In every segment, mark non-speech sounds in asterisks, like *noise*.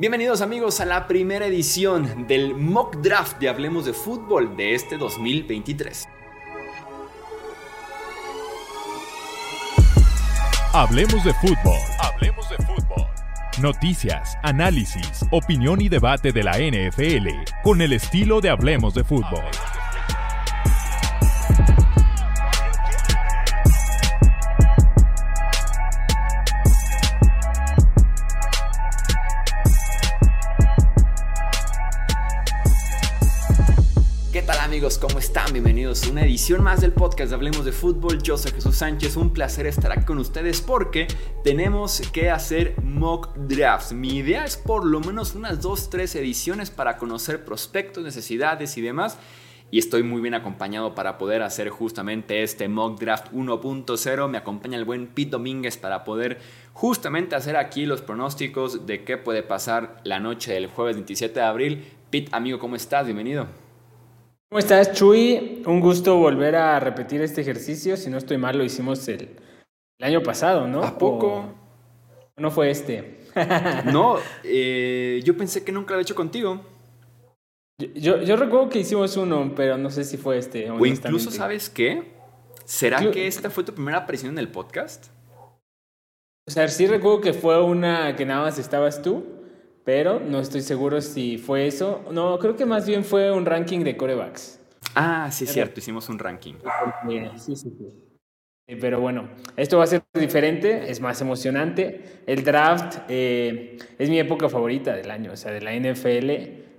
Bienvenidos amigos a la primera edición del mock draft de Hablemos de Fútbol de este 2023. Hablemos de fútbol. Hablemos de fútbol. Noticias, análisis, opinión y debate de la NFL con el estilo de Hablemos de fútbol. Una edición más del podcast de Hablemos de Fútbol. Yo soy Jesús Sánchez, un placer estar aquí con ustedes porque tenemos que hacer mock drafts. Mi idea es por lo menos unas 2-3 ediciones para conocer prospectos, necesidades y demás. Y estoy muy bien acompañado para poder hacer justamente este mock draft 1.0. Me acompaña el buen Pete Domínguez para poder justamente hacer aquí los pronósticos de qué puede pasar la noche del jueves 27 de abril. Pete, amigo, ¿cómo estás? Bienvenido. ¿Cómo estás, Chuy? Un gusto volver a repetir este ejercicio. Si no estoy mal, lo hicimos el, el año pasado, ¿no? ¿A poco? ¿O no fue este? *laughs* No, eh, yo pensé que nunca lo había hecho contigo. Yo, yo recuerdo que hicimos uno, pero no sé si fue este. O incluso. ¿sabes qué? ¿Será que esta fue tu primera aparición en el podcast? O sea, sí recuerdo que fue una que nada más estabas tú, pero no estoy seguro si fue eso. No, creo que más bien fue un ranking de corebacks. Ah, sí, es cierto, hicimos un ranking. Sí, sí, sí. Sí, Pero bueno, esto va a ser diferente, es más emocionante. El draft eh, es mi época favorita del año, o sea, de la NFL.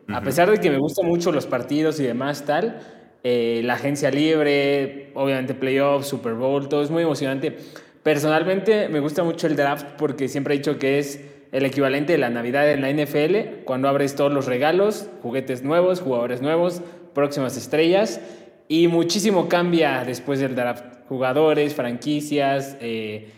A Ujú. pesar de que me gustan mucho los partidos y demás, tal, eh, la agencia libre, obviamente playoffs, Super Bowl, todo es muy emocionante. Personalmente me gusta mucho el draft porque siempre he dicho que es el equivalente de la Navidad en la NFL, cuando abres todos los regalos, juguetes nuevos, jugadores nuevos, próximas estrellas, y muchísimo cambia después del draft. Jugadores, franquicias, eh,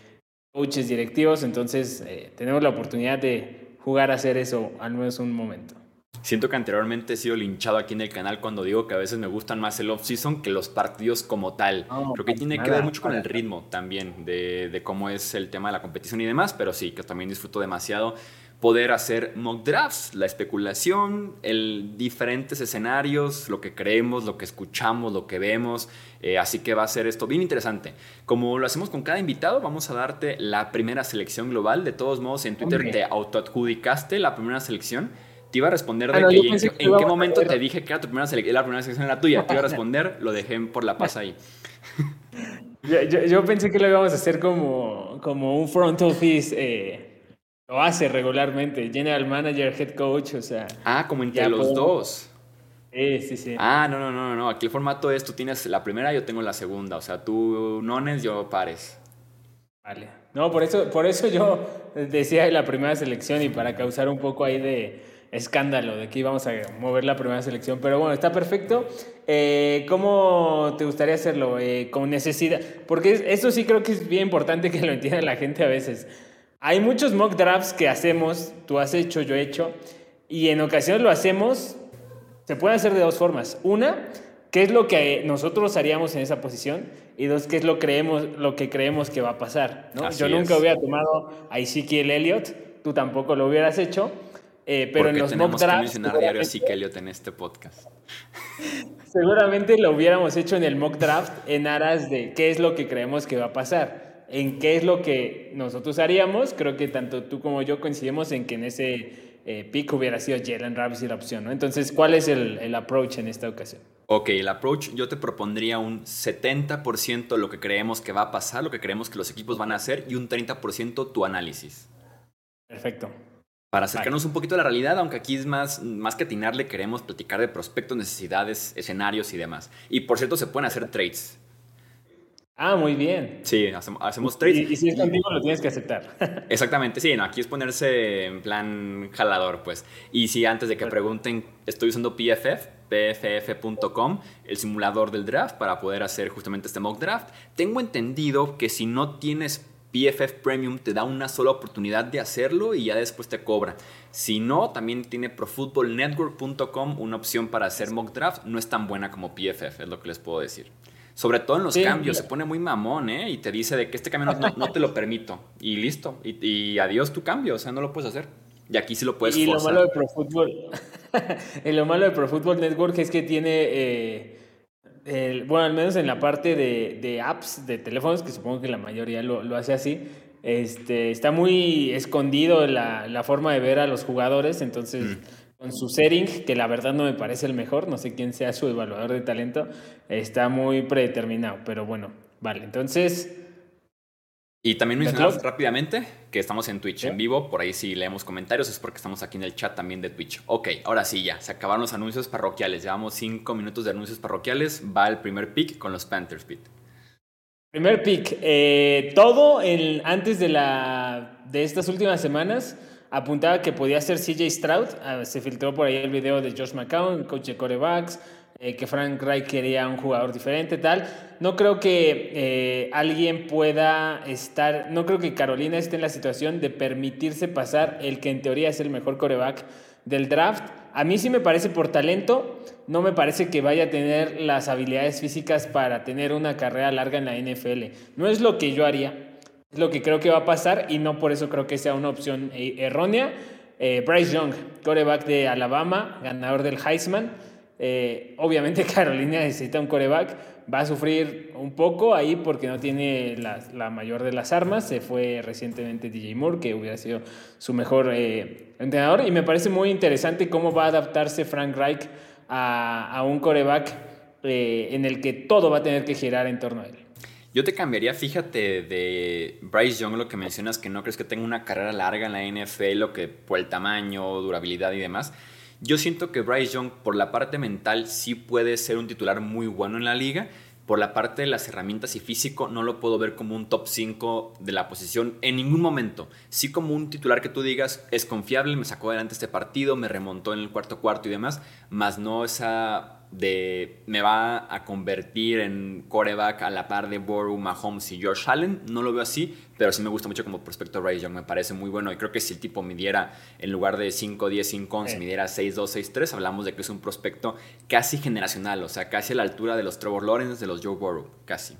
coaches directivos, entonces eh, tenemos la oportunidad de jugar a hacer eso al menos un momento. Siento que anteriormente he sido linchado aquí en el canal cuando digo que a veces me gustan más el off-season que los partidos como tal. No, Creo que tiene que ver mucho con el ritmo también, de, de cómo es el tema de la competición y demás, pero sí, que también disfruto demasiado poder hacer mock drafts, la especulación, el diferentes escenarios, lo que creemos, lo que escuchamos, lo que vemos. eh, así que va a ser esto bien interesante. Como lo hacemos con cada invitado, vamos a darte la primera selección global. De todos modos, en Twitter te autoadjudicaste la primera selección. Te iba a responder de Ah, no, que en, qué- que en qué íbamos a momento te dije que era tu primera selección, la primera selección era tuya. Te iba a responder, lo dejé por la paz ahí. *laughs* Yo, yo- yo pensé que lo íbamos a hacer como, como un front office, eh, lo hace regularmente, general manager, head coach, o sea, Ah, como entre los puedo- dos. sí, sí, sí. Ah, no, no, no, no, no. Aquí el formato es tú tienes la primera, yo tengo la segunda. O sea, tú nones, yo pares. Vale. No, por eso, por eso yo decía la primera selección y para causar un poco ahí de escándalo de que íbamos a mover la primera selección. Pero bueno, está perfecto. Eh, ¿Cómo te gustaría hacerlo? Eh, con necesidad. Porque es- eso sí creo que es bien importante que lo entienda la gente a veces. Hay muchos mock drafts que hacemos, tú has hecho, yo he hecho, y en ocasiones lo hacemos se puede hacer de dos formas. Una, ¿qué es lo que nosotros haríamos en esa posición? Y dos, ¿qué es lo, creemos, lo que creemos que va a pasar? ¿no? Yo nunca es. hubiera tomado a Ezekiel Elliott, tú tampoco lo hubieras hecho, eh, pero Porque en los tenemos mock que drafts mencionar diario a Elliott en este podcast. *laughs* seguramente lo hubiéramos hecho en el mock draft en aras de qué es lo que creemos que va a pasar. En qué es lo que nosotros haríamos, creo que tanto tú como yo coincidimos en que en ese eh, pick hubiera sido Jalen Ramsey la opción, ¿no? Entonces, ¿cuál es el, el approach en esta ocasión? Ok, el approach yo te propondría un 70% lo que creemos que va a pasar, lo que creemos que los equipos van a hacer y un 30% tu análisis. Perfecto. Para acercarnos un poquito a la realidad, aunque aquí es más, más que atinarle, queremos platicar de prospectos, necesidades, escenarios y demás. Y por cierto, se pueden hacer trades. Ah, muy bien. Sí, hacemos, hacemos trades. Y, y si es contigo, lo tienes que aceptar. *laughs* Exactamente, sí, no, aquí es ponerse en plan jalador, pues. Y si antes de que pregunten, estoy usando PFF, pff.com, el simulador del draft para poder hacer justamente este mock draft. Tengo entendido que si no tienes PFF Premium te da una sola oportunidad de hacerlo y ya después te cobra. Si no, también tiene profootballnetwork.com una opción para hacer mock draft. No es tan buena como PFF, es lo que les puedo decir. Sobre todo en los Sí, cambios, mira. se pone muy mamón, ¿eh? Y te dice de que este cambio no, te lo permito. Y listo. Y, y adiós tu cambio, o sea, no lo puedes hacer. Y aquí sí lo puedes y lo malo de Pro Football, *laughs* y lo malo de Pro Football Network es que tiene, eh, bueno, al menos en la parte de, apps de teléfonos, que supongo que la mayoría lo, hace así, este, está muy escondido la, la, forma de ver a los jugadores, entonces... Mm. con su setting, que la verdad no me parece el mejor, no sé quién sea su evaluador de talento, está muy predeterminado, pero bueno, vale, entonces y también mencionamos rápidamente que estamos en Twitch en vivo. Por ahí si leemos comentarios es porque estamos aquí en el chat también de Twitch. Ok, ahora sí ya, se acabaron los anuncios parroquiales. Llevamos cinco minutos de anuncios parroquiales. Va el primer pick con los Panthers, Pete. Primer pick. Eh, todo el, antes de, la, de estas últimas semanas apuntaba que podía ser CJ Stroud. Ah, se filtró por ahí el video de Josh McCown, coach de corebacks. Eh, que Frank Reich quería un jugador diferente, tal. No creo que eh, alguien pueda estar, no creo que Carolina esté en la situación de permitirse pasar el que en teoría es el mejor coreback del draft. A mí sí me parece por talento, no me parece que vaya a tener las habilidades físicas para tener una carrera larga en la NFL. No es lo que yo haría, es lo que creo que va a pasar y no por eso creo que sea una opción eh, errónea. Bryce Young, coreback de Alabama, ganador del Heisman eh, obviamente *laughs* Carolina necesita un coreback, va a sufrir un poco ahí porque no tiene la, mayor de las armas. Se fue recientemente DJ Moore, que hubiera sido su mejor eh, entrenador. Y me parece muy interesante cómo va a adaptarse Frank Reich a, un coreback eh, en el que todo va a tener que girar en torno a él. Yo te cambiaría, fíjate, de Bryce Young, lo que mencionas, que no crees que tenga una carrera larga en la NFL, lo que por el tamaño, durabilidad y demás. Yo siento que Bryce Young, por la parte mental, sí puede ser un titular muy bueno en la liga. Por la parte de las herramientas y físico, no lo puedo ver como un top 5 de la posición en ningún momento. Sí como un titular que tú digas, es confiable, me sacó adelante este partido, me remontó en el cuarto cuarto y demás, más no esa de me va a convertir en coreback a la par de Boru, Mahomes y George Allen. No lo veo así, pero sí me gusta mucho como prospecto Ray Young. Me parece muy bueno. Y creo que si el tipo midiera, en lugar de 5, 10, 5, 11, midiera 6, 2, 6, 3, hablamos de que es un prospecto casi generacional. O sea, casi a la altura de los Trevor Lawrence, de los Joe Burrow. Casi.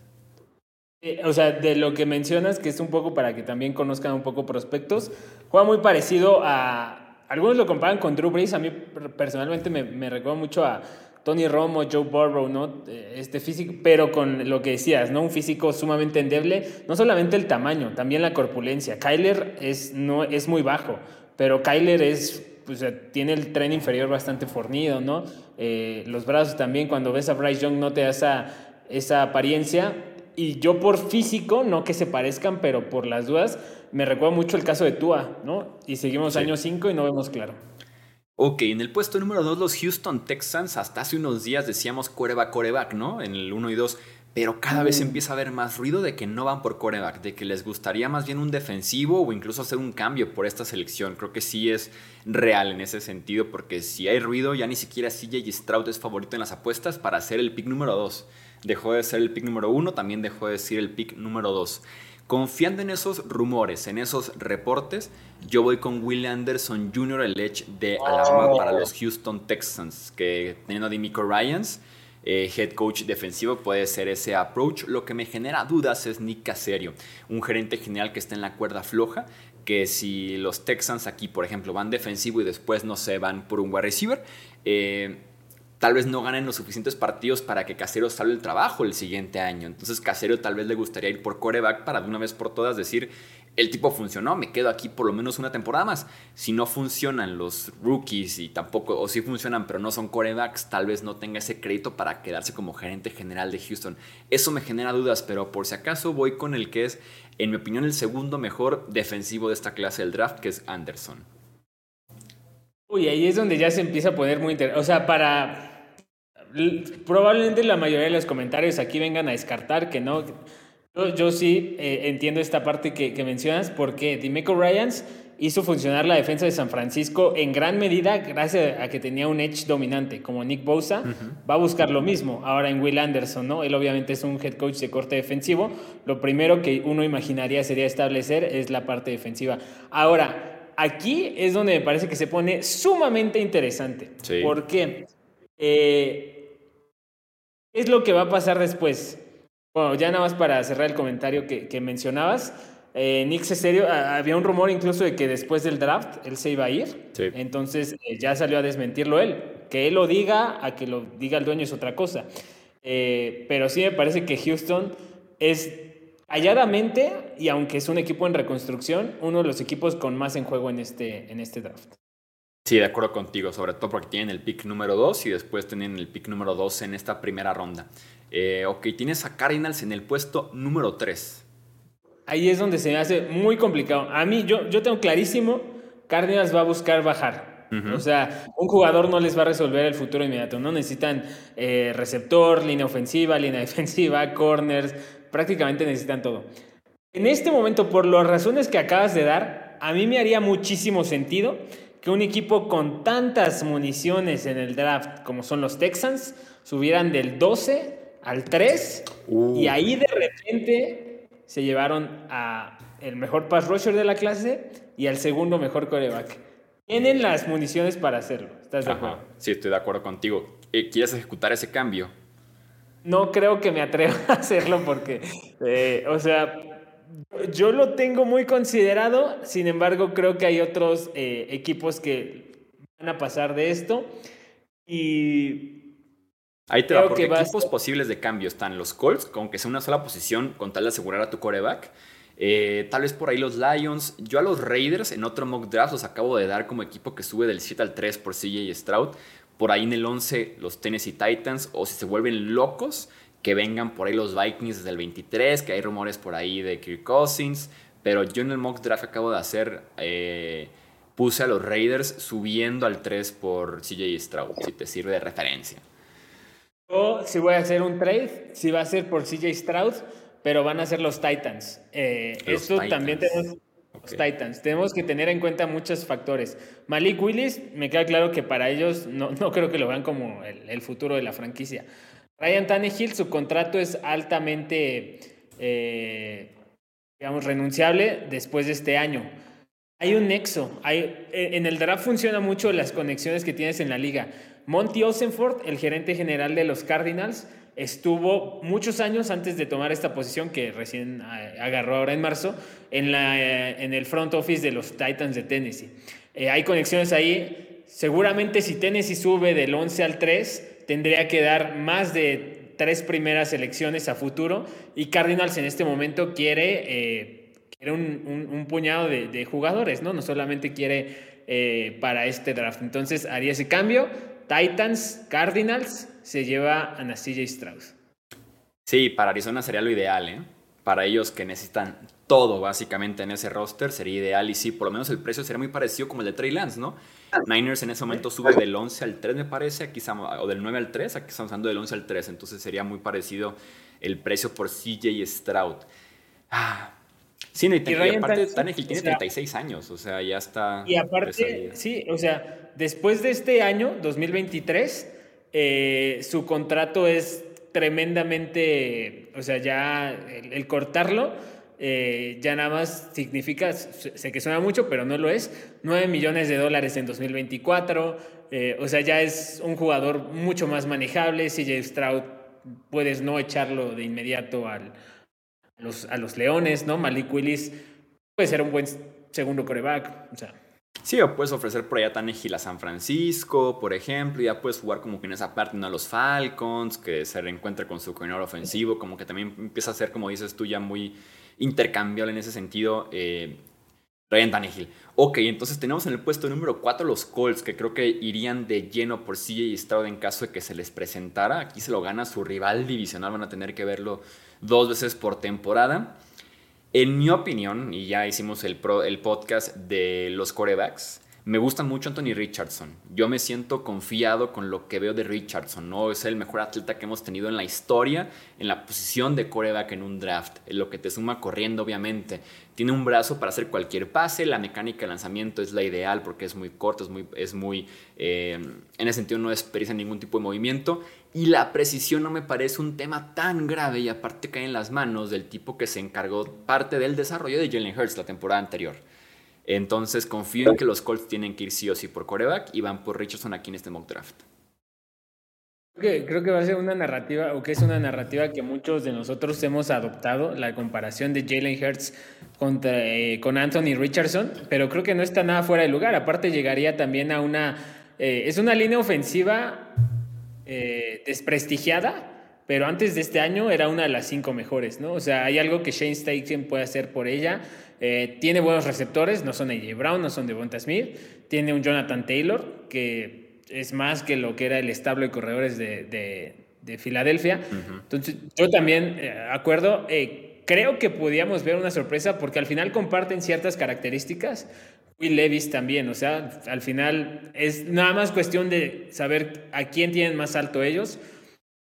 Eh, o sea, de lo que mencionas, que es un poco para que también conozcan un poco prospectos, juega muy parecido a... Algunos lo comparan con Drew Brees, a mí personalmente me, me recuerda mucho a Tony Romo, Joe Burrow, ¿no? Eh, este físico, pero con lo que decías, ¿no? Un físico sumamente endeble, no solamente el tamaño, también la corpulencia. Kyler es, no, es muy bajo, pero Kyler es, pues, tiene el tren inferior bastante fornido, ¿no? Eh, los brazos también, cuando ves a Bryce Young no te da esa, esa apariencia. Y yo por físico, no que se parezcan, pero por las dudas, me recuerda mucho el caso de Tua, ¿no? Y seguimos año 5 y no vemos claro. Ok, en el puesto número 2 los Houston Texans, hasta hace unos días decíamos coreback, coreback, ¿no? En el 1 y 2, pero cada vez empieza a haber más ruido de que no van por coreback, de que les gustaría más bien un defensivo o incluso hacer un cambio por esta selección. Creo que sí es real en ese sentido, porque si hay ruido, ya ni siquiera CJ Stroud es favorito en las apuestas para ser el pick número 2. Dejó de ser el pick número 1, también dejó de ser el pick número 2. Confiando en esos rumores, en esos reportes, yo voy con Will Anderson Jr., el edge de Alabama para los Houston Texans, que teniendo a Dimico Ryans, eh, head coach defensivo, puede ser ese approach. Lo que me genera dudas es Nick Caserio, un gerente general que está en la cuerda floja, que si los Texans aquí, por ejemplo, van defensivo y después no se van por un wide receiver, eh, tal vez no ganen los suficientes partidos para que Casero salve el trabajo el siguiente año. Entonces Casero tal vez le gustaría ir por coreback para de una vez por todas decir, el tipo funcionó, me quedo aquí por lo menos una temporada más. Si no funcionan los rookies y tampoco, o si funcionan pero no son corebacks, tal vez no tenga ese crédito para quedarse como gerente general de Houston. Eso me genera dudas, pero por si acaso voy con el que es, en mi opinión, el segundo mejor defensivo de esta clase del draft, que es Anderson. Uy, ahí es donde ya se empieza a poner muy interesante. O sea, para probablemente la mayoría de los comentarios aquí vengan a descartar que no. Yo, sí eh, entiendo esta parte que, mencionas porque Dimeco Ryans hizo funcionar la defensa de San Francisco en gran medida gracias a que tenía un edge dominante como Nick Bosa. Va a buscar lo mismo ahora en Will Anderson, ¿no? Él obviamente es un head coach de corte defensivo. Lo primero que uno imaginaría sería establecer es la parte defensiva. Ahora, aquí es donde me parece que se pone sumamente interesante. ¿Por qué? Eh, es lo que va a pasar después? Bueno, ya nada más para cerrar el comentario que, mencionabas. Eh, Nick Cesario, había un rumor incluso de que después del draft él se iba a ir. Sí. Entonces eh, ya salió a desmentirlo él. Que él lo diga, a que lo diga el dueño es otra cosa. Eh, pero sí me parece que Houston es halladamente, y aunque es un equipo en reconstrucción, uno de los equipos con más en juego en este, en este draft. Sí, de acuerdo contigo, sobre todo porque tienen el pick número 2 y después tienen el pick número 2 en esta primera ronda. Eh, ok, tienes a Cardinals en el puesto número 3. Ahí es donde se me hace muy complicado. A mí, yo, yo tengo clarísimo, Cardinals va a buscar bajar. O sea, un jugador no les va a resolver el futuro inmediato. No necesitan eh, receptor, línea ofensiva, línea *laughs* defensiva, corners, prácticamente necesitan todo. En este momento, por las razones que acabas de dar, a mí me haría muchísimo sentido que un equipo con tantas municiones en el draft como son los Texans subieran del 12 al 3 Uh. y ahí de repente se llevaron a el mejor pass rusher de la clase y al segundo mejor coreback. Tienen las municiones para hacerlo, ¿estás de Ajá, acuerdo? Sí, estoy de acuerdo contigo. Eh, ¿Quieres ejecutar ese cambio? No creo que me atreva *laughs* a hacerlo porque, eh, o sea, yo lo tengo muy considerado, sin embargo creo que hay otros eh, equipos que van a pasar de esto y Ahí te va, porque que va a equipos posibles de cambio están los Colts, con que sea una sola posición con tal de asegurar a tu coreback. Eh, tal vez por ahí los Lions. Yo a los Raiders en otro mock draft los acabo de dar como equipo que sube del 7 al 3 por CJ Stroud. Por ahí en el 11 los Tennessee Titans. O si se vuelven locos, que vengan por ahí los Vikings desde el 23, que hay rumores por ahí de Kirk Cousins. Pero yo en el mock draft que acabo de hacer eh, puse a los Raiders subiendo al 3 por CJ Stroud, si te sirve de referencia. yo si voy a hacer un trade, si va a ser por CJ Stroud, pero van a ser los Titans. Eh, Los esto también tenemos los. Titans. Tenemos que tener en cuenta muchos factores. Malik Willis, me queda claro que para ellos no, no creo que lo vean como el, el futuro de la franquicia. Ryan Tannehill, su contrato es altamente, eh, digamos, renunciable después de este año. Hay un nexo. Hay, eh, en el draft funciona mucho las conexiones que tienes en la liga. Monty Osenford, el gerente general de los Cardinals, estuvo muchos años antes de tomar esta posición que recién eh, agarró ahora en marzo en, la, eh, en el front office de los Titans de Tennessee. Eh, hay conexiones ahí. Seguramente si Tennessee sube del 11 al 3, tendría que dar más de tres primeras elecciones a futuro y Cardinals en este momento quiere... eh, quiere un, un- puñado de, jugadores, ¿no? No solamente quiere eh, para este draft. Entonces haría ese cambio. Titans, Cardinals, se lleva a CJ Strauss. Sí, para Arizona sería lo ideal, ¿eh? Para ellos que necesitan todo básicamente en ese roster sería ideal. Y sí, por lo menos el precio sería muy parecido como el de Trey Lance, ¿no? Niners en ese momento sube del 11 al 3 me parece, aquí estamos, o del 9 al 3, aquí estamos hablando del 11 al 3, entonces sería muy parecido el precio por CJ Stroud. Ah, sí, no, y, y Ryan aparte Tannehill, tiene o sea- 36 años, o sea, ya está... Y aparte, sí, o sea, después de este año, 2023, eh, su contrato es tremendamente, o sea, ya el, el cortarlo eh, ya nada más significa, sé que suena mucho, pero no lo es, 9 millones de dólares en 2024, eh, o sea, ya es un jugador mucho más manejable, CJ Stroud puedes no echarlo de inmediato al, a, los, a los Leones, ¿no? Malik Willis puede ser un buen segundo coreback, o sea. Sí, o puedes ofrecer por allá Tannehill a San Francisco, por ejemplo, ya puedes jugar como que en esa parte ¿no? a los Falcons, que se reencuentra con su coordinador ofensivo, como que también empieza a ser, como dices tú, ya muy intercambiable en ese sentido. Eh, Ryan Tannehill. Ok, entonces tenemos en el puesto número 4 los Colts, que creo que irían de lleno por CJ Stroud en caso de que se les presentara. Aquí se lo gana su rival divisional, van a tener que verlo dos veces por temporada. En mi opinión, y ya hicimos el, pro- el podcast de los corebacks, me gusta mucho Anthony Richardson. Yo me siento confiado con lo que veo de Richardson. ¿no? Es el mejor atleta que hemos tenido en la historia en la posición de coreback en un draft. Lo que te suma corriendo, obviamente. Tiene un brazo para hacer cualquier pase. La mecánica de lanzamiento es la ideal porque es muy corto, es muy, es muy eh, en ese sentido no desperdicia ningún tipo de movimiento. Y la precisión no me parece un tema tan grave y aparte cae en las manos del tipo que se encargó parte del desarrollo de Jalen Hurts la temporada anterior. Entonces confío en que los Colts tienen que ir sí o sí por coreback y van por Richardson aquí en este mock draft. Creo que, va a ser una narrativa, o que es una narrativa que muchos de nosotros hemos adoptado, la comparación de Jalen Hurts contra, eh, con Anthony Richardson, pero creo que no está nada fuera de lugar. Aparte llegaría también a una... Eh, es una línea ofensiva eh, desprestigiada, pero antes de este año era una de las cinco mejores, ¿no? O sea, hay algo que Shane Steichen puede hacer por ella. Tiene buenos receptores, no son AJ Brown, no son Devonta Smith. Tiene un Jonathan Taylor, que es más que lo que era el establo de corredores de, de, Filadelfia. Entonces, yo también eh, acuerdo, eh, creo que podíamos ver una sorpresa porque al final comparten ciertas características. Will Levis también, o sea, al final es nada más cuestión de saber a quién tienen más alto ellos.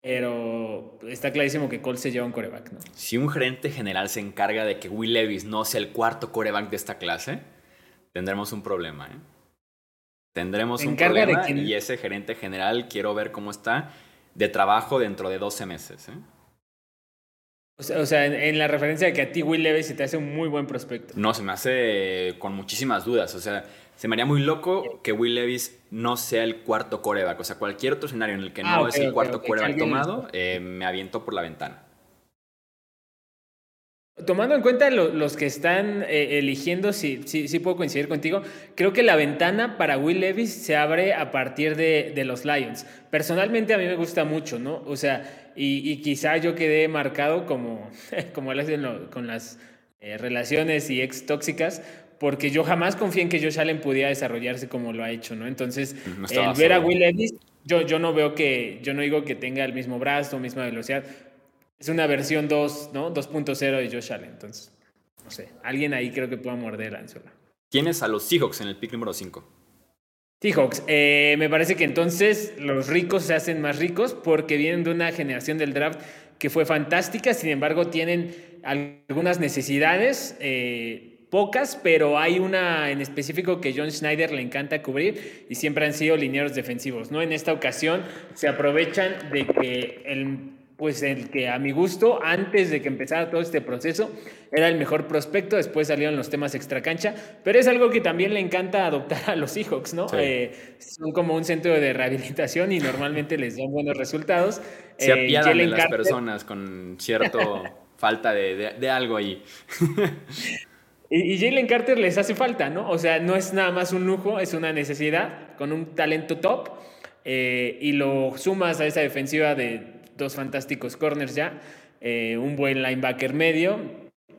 Pero está clarísimo que Cole se lleva un coreback, ¿no? Si un gerente general se encarga de que Will Levis no sea el cuarto coreback de esta clase, tendremos un problema, ¿eh? Tendremos un problema y ese gerente general quiero ver cómo está de trabajo dentro de 12 meses. ¿eh? O sea, en, la referencia de que a ti Will Levis se te hace un muy buen prospecto. No, se me hace con muchísimas dudas. O sea, se me haría muy loco que Will Levis no sea el cuarto coreback. O sea, cualquier otro escenario en el que ah, no es el cuarto coreback tomado, eh, me aviento por la ventana. Tomando en cuenta los que están eh, eligiendo, sí, sí, sí, puedo coincidir contigo, creo que la ventana para Will Levis se abre a partir de, los Lions. Personalmente a mí me gusta mucho, ¿no? O sea, y, quizá yo quedé marcado como, *laughs* como con las eh, relaciones y ex tóxicas, porque yo jamás confié en que Josh Allen pudiera desarrollarse como lo ha hecho, ¿no? Entonces, el ver a Will Levis, yo, yo no veo que, yo no digo que tenga el mismo brazo, misma velocidad, es una versión 2, ¿no? 2.0 de Josh Allen. Entonces, no sé, alguien ahí creo que pueda morder la anzuela. ¿Tienes a los Seahawks en el pick número 5? Seahawks, eh, me parece que entonces los ricos se hacen más ricos porque vienen de una generación del draft que fue fantástica, sin embargo tienen algunas necesidades, eh, pocas, pero hay una en específico que John Schneider le encanta cubrir y siempre han sido linieros defensivos, ¿no? En esta ocasión se aprovechan de que el pues el que a mi gusto, antes de que empezara todo este proceso, era el mejor prospecto, después salieron los temas extracancha, pero es algo que también le encanta adoptar a los Seahawks, ¿no? Eh, son como un centro de rehabilitación y normalmente les dan buenos resultados. Se eh, apiadan de las personas con cierto *laughs* falta de, algo ahí. *laughs* y, Jalen Carter les hace falta, ¿no? O sea, no es nada más un lujo, es una necesidad con un talento top. Eh, y lo sumas a esa defensiva de dos fantásticos corners ya, eh, un buen linebacker medio,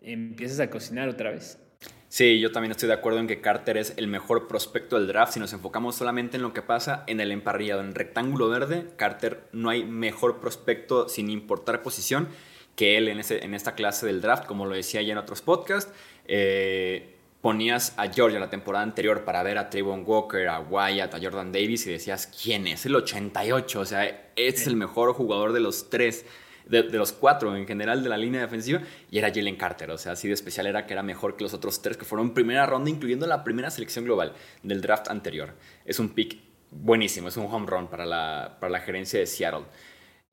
empiezas a cocinar otra vez. Sí, yo también estoy de acuerdo en que Carter es el mejor prospecto del draft. Si nos enfocamos solamente en lo que pasa en el emparrillado, en rectángulo verde, Carter no hay mejor prospecto sin importar posición que él en, ese, en esta clase del draft, como lo decía ya en otros podcasts. Eh, ponías a Georgia la temporada anterior para ver a Trayvon Walker, a Wyatt, a Jordan Davis y decías, ¿quién es? El 88, o sea, es el mejor jugador de los tres, de, los cuatro en general de la línea defensiva, y era Jalen Carter, o sea, así de especial era que era mejor que los otros tres que fueron primera ronda, incluyendo la primera selección global del draft anterior. Es un pick buenísimo, es un home run para la, para la gerencia de Seattle.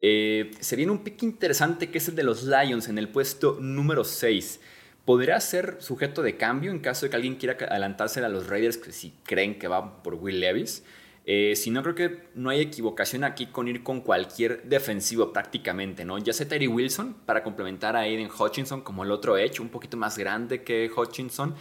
Eh, se viene un pick interesante que es el de los Lions en el puesto número 6 podría ser sujeto de cambio en caso de que alguien quiera adelantarse a los Raiders si creen que va por Will Levis. Eh, si no, creo que no hay equivocación aquí con ir con cualquier defensivo prácticamente, ¿no? Ya sea Terry Wilson para complementar a Aiden Hutchinson como el otro hecho, un poquito más grande que Hutchinson,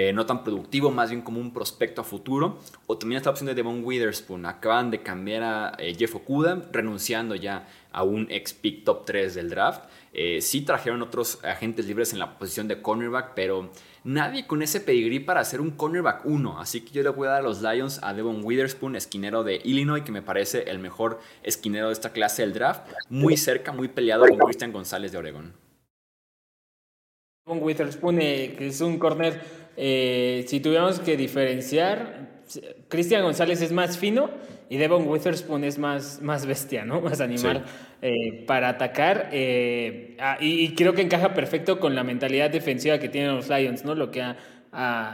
eh, no tan productivo, más bien como un prospecto a futuro. O también esta opción de Devon Witherspoon. Acaban de cambiar a eh, Jeff Okuda, renunciando ya a un ex pick top 3 del draft. Eh, sí trajeron otros agentes libres en la posición de cornerback, pero nadie con ese pedigrí para hacer un cornerback 1. Así que yo le voy a dar a los Lions a Devon Witherspoon, esquinero de Illinois, que me parece el mejor esquinero de esta clase del draft. Muy cerca, muy peleado con Christian González de Oregón. Devon Witherspoon, que es un corner, eh, si tuviéramos que diferenciar, Christian González es más fino y Devon Witherspoon es más, más bestia, ¿no? *laughs* Más animal eh, para atacar. Eh, ah, y, creo que encaja perfecto con la mentalidad defensiva que tienen los Lions, ¿no? Lo que ha,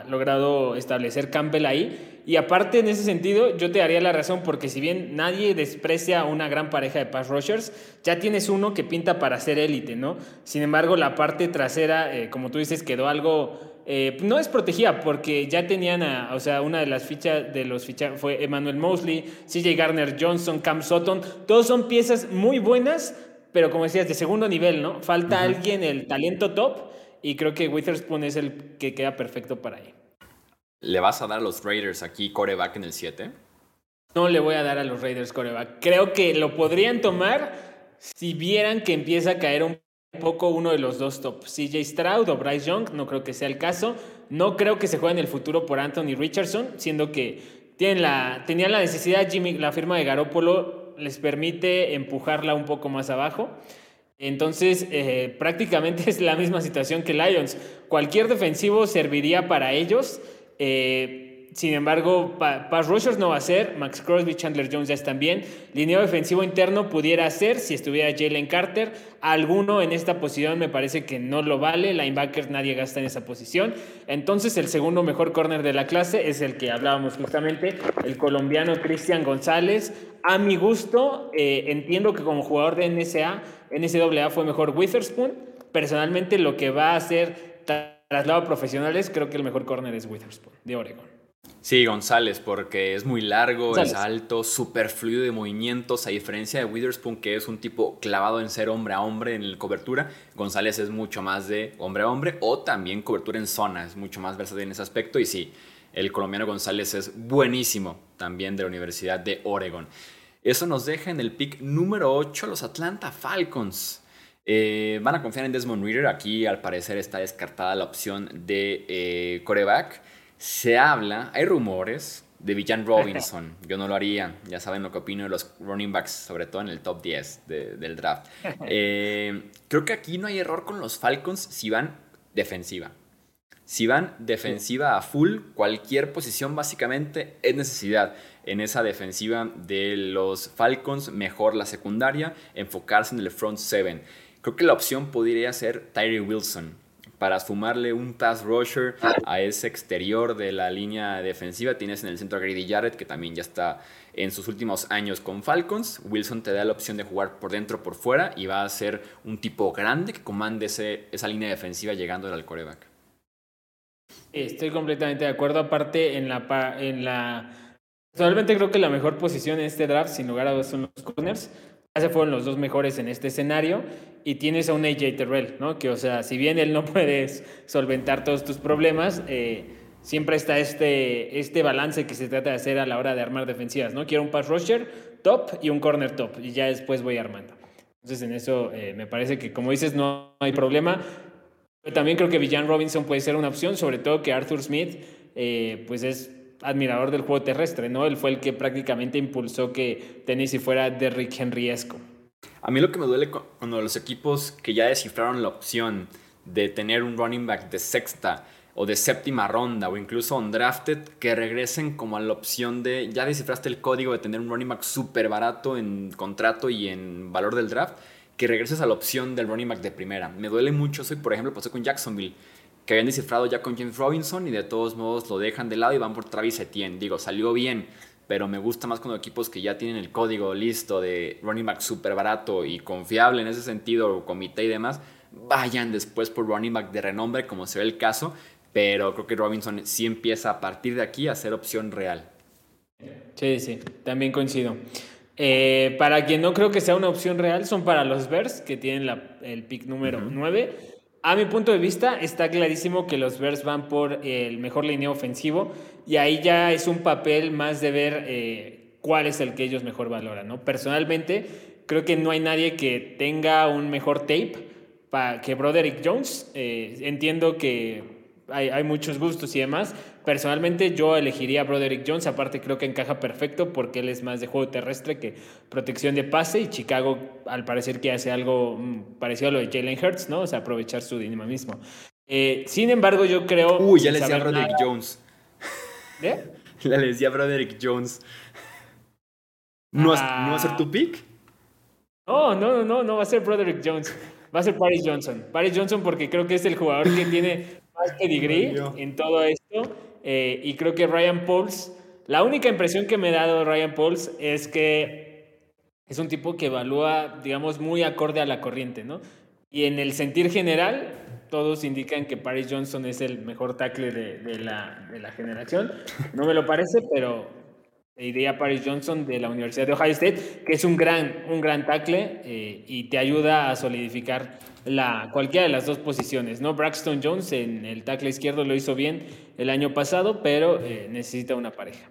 logrado establecer Campbell ahí. Y aparte, en ese sentido, yo te daría la razón porque si bien nadie desprecia una gran pareja de pass rushers, ya tienes uno que pinta para ser élite, ¿no? Sin embargo, la parte trasera, eh, como tú dices, quedó algo eh, no es protegida porque ya tenían a, o sea, una de las fichas de los fichas fue Emmanuel Mosley, CJ Garner Johnson, Cam Sutton, todos son piezas muy buenas, pero como decías, de segundo nivel, ¿no? Falta alguien, el talento top, y creo que Witherspoon es el que queda perfecto para ahí. ¿Le vas a dar a los Raiders aquí coreback en el 7? No le voy a dar a los Raiders coreback. Creo que lo podrían tomar si vieran que empieza a caer un poco uno de los dos top. CJ Stroud o Bryce Young, no creo que sea el caso. No creo que se juegue en el futuro por Anthony Richardson, siendo que tienen la, tenían la necesidad, Jimmy, la firma de Garoppolo les permite empujarla un poco más abajo. Entonces, eh, *laughs* prácticamente es la misma situación que Lions. Cualquier defensivo serviría para ellos. Eh, sin embargo, pass rushers no va a ser. Max Crosby, Chandler Jones ya están bien. Lineo defensivo interno pudiera ser si estuviera Jalen Carter. Alguno en esta posición me parece que no lo vale. Linebackers nadie gasta en esa posición. Entonces, el segundo mejor corner de la clase es el que hablábamos justamente, el colombiano Cristian González. A mi gusto, eh, entiendo que como jugador de NSA, NCAA fue mejor Witherspoon. Personalmente, lo que va a hacer traslado profesionales, creo que el mejor corner es Witherspoon, de Oregon. Sí, González, porque es muy largo, es alto, súper fluido de movimientos, a diferencia de Witherspoon, que es un tipo clavado en ser hombre a hombre en la cobertura, González es mucho más de hombre a hombre o también cobertura en zona, es mucho más versátil en ese aspecto y sí, el colombiano González es buenísimo también de la Universidad de Oregon. Eso nos deja en el pick número 8 los Atlanta Falcons. Eh, van a confiar en Desmond Reader, aquí al parecer está descartada la opción de eh, coreback. Se habla, hay rumores de Villan Robinson. Yo no lo haría. Ya saben lo que opino de los running backs, sobre todo en el top 10 del draft. *laughs* Eh, creo que aquí no hay error con los Falcons si van defensiva. Si van defensiva a full, cualquier posición básicamente es necesidad. En esa defensiva de los Falcons, mejor la secundaria, enfocarse en el front seven. Creo que la opción podría ser Tyree Wilson para sumarle un pass rusher a ese exterior de la línea defensiva. Tienes en el centro a Grady Jarrett, que también ya está en sus últimos años con Falcons. Wilson te da la opción de jugar por dentro por fuera y va a ser un tipo grande que comande esa línea defensiva llegando al coreback. Estoy completamente de acuerdo. Aparte, en la, en creo que la mejor posición en este draft, sin lugar a dudas, son los corners. Se fueron los dos mejores en este escenario y tienes a un AJ Terrell, ¿no? Que, o sea, si bien él no *laughs* puedes solventar todos tus problemas, eh, siempre está este, este balance que se trata de hacer a la hora de armar defensivas, ¿no? Quiero un pass rusher top y un corner top y ya después voy armando. Entonces, en eso eh, me parece que, como dices, no hay problema. Pero también creo que Villan Robinson puede ser una opción, sobre todo que Arthur Smith, eh, pues es admirador del juego terrestre, ¿no? Él fue el que prácticamente impulsó que Tennessee fuera Derrick Henryesco. A mí lo que me duele cuando los equipos que ya descifraron la opción de tener un running back de sexta o de séptima ronda o incluso undrafted que regresen como a la opción de ya descifraste el código de tener un running back súper barato en contrato y en valor del draft, que regreses a la opción del running back de primera. Me duele mucho eso por ejemplo pasó con Jacksonville que habían descifrado ya con James Robinson y de todos modos lo dejan de lado y van por Travis Etienne. Digo, salió bien, pero me gusta más cuando equipos que ya tienen el código listo de running back súper barato y confiable en ese sentido, comité y demás, vayan después por running back de renombre, como se ve el caso, pero creo que Robinson sí empieza a partir de aquí a ser opción real. Sí, sí, también coincido. Eh, para quien no creo que sea una opción real, son para los Bears, que tienen el pick número 9. A mi punto de vista, está clarísimo que los Bears van por el mejor línea ofensivo y ahí ya es un papel más de ver eh, cuál es el que ellos mejor valoran. ¿no? Personalmente, creo que no hay nadie que tenga un mejor tape que Broderick Jones. Eh, entiendo que hay, muchos gustos y demás. Personalmente yo elegiría a Broderick Jones, aparte creo que encaja perfecto porque él es más de juego terrestre que protección de pase y Chicago al parecer que hace algo mm, parecido a lo de Jalen Hurts, ¿no? O sea, aprovechar su dinamismo. Eh, sin embargo, yo creo... Uy, ya le decía a Broderick Jones. ¿Eh? *laughs* Ya le decía a Broderick Jones. ¿No, ¿No va a ser tu pick? No, no, no, no, no va a ser Broderick Jones. Va a ser Paris Johnson. Paris Johnson porque creo que es el jugador que tiene más pedigree en todo esto. Eh, y creo que Ryan Pauls, la única impresión que me ha dado Ryan Pauls es que es un tipo que evalúa, digamos, muy acorde a la corriente, ¿no? Y en el sentir general, todos indican que Paris Johnson es el mejor tackle de, la, de la generación. No me lo parece, pero iría Paris Johnson de la Universidad de Ohio State, que es un gran, un gran tackle eh, y te ayuda a solidificar la, cualquiera de las dos posiciones. ¿no? Braxton Jones en el tackle izquierdo lo hizo bien el año pasado, pero eh, necesita una pareja.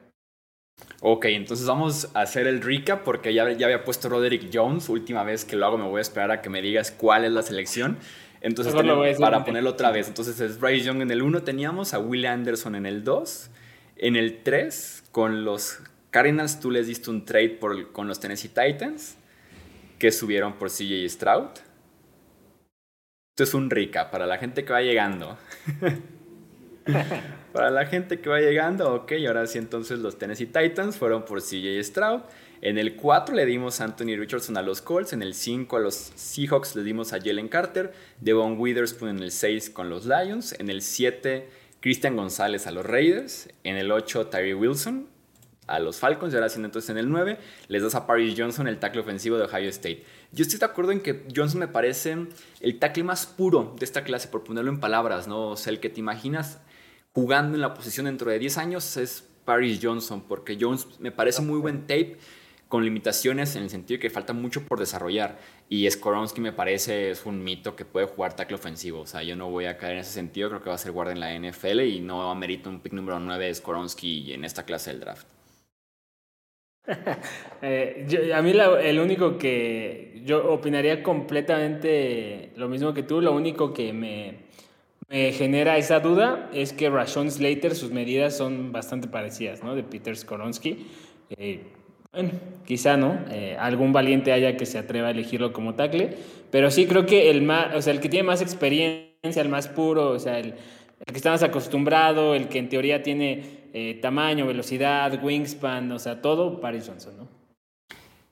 Ok, entonces vamos a hacer el recap porque ya, ya había puesto Roderick Jones. Última vez que lo hago me voy a esperar a que me digas cuál es la selección. Entonces, para ponerlo otra vez. Entonces es Bryce Young en el 1 teníamos, a Will Anderson en el 2. En el 3, con los Cardinals, tú les diste un trade por, con los Tennessee Titans, que subieron por CJ Stroud. Esto es un rica para la gente que va llegando. *laughs* para la gente que va llegando, ok, ahora sí entonces los Tennessee Titans fueron por CJ Stroud. En el 4 le dimos a Anthony Richardson a los Colts, en el 5 a los Seahawks le dimos a Jalen Carter, Devon Witherspoon en el 6 con los Lions, en el 7 Christian González a los Raiders, en el 8 Tyree Wilson, a los Falcons y ahora siendo entonces en el 9 les das a Paris Johnson el tackle ofensivo de Ohio State. Yo estoy de acuerdo en que Johnson me parece el tackle más puro de esta clase, por ponerlo en palabras, ¿no? O sea, el que te imaginas jugando en la posición dentro de 10 años es Paris Johnson, porque Jones me parece muy buen tape con limitaciones en el sentido de que falta mucho por desarrollar. Y Skoronsky me parece es un mito que puede jugar tackle ofensivo. O sea, yo no voy a caer en ese sentido. Creo que va a ser guardia en la NFL y no amerita un pick número 9 de Skoronsky en esta clase del draft. Eh, a mí el único que yo opinaría completamente lo mismo que tú, lo único que me, genera esa duda es que Rashon Slater, sus medidas son bastante parecidas, ¿no? De Peter Skoronsky. Eh, bueno, quizá no, eh, algún valiente haya que se atreva a elegirlo como tackle, pero sí creo que el, más, o sea, el que tiene más experiencia, el más puro, o sea, el que está más acostumbrado, el que en teoría tiene eh, tamaño, velocidad, wingspan, o sea, todo Paris Johnson, ¿no?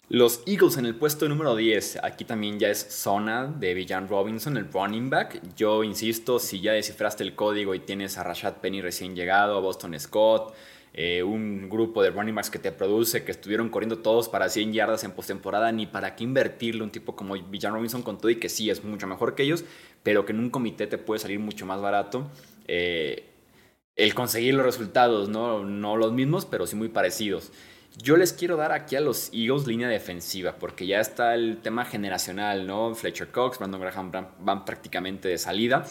Los Eagles en el puesto número 10. Aquí también ya es zona de Villan Robinson, el running back. Yo insisto, si ya descifraste el código y tienes a Rashad Penny recién llegado, a Boston Scott, eh, un grupo de running backs que te produce, que estuvieron corriendo todos para 100 yardas en postemporada, ni para qué invertirle un tipo como Villan Robinson con todo y que sí es mucho mejor que ellos, pero que en un comité te puede salir mucho más barato. Eh, el conseguir los resultados, ¿no? no los mismos, pero sí muy parecidos. Yo les quiero dar aquí a los Eagles línea defensiva, porque ya está el tema generacional, ¿no? Fletcher Cox, Brandon Graham van prácticamente de salida.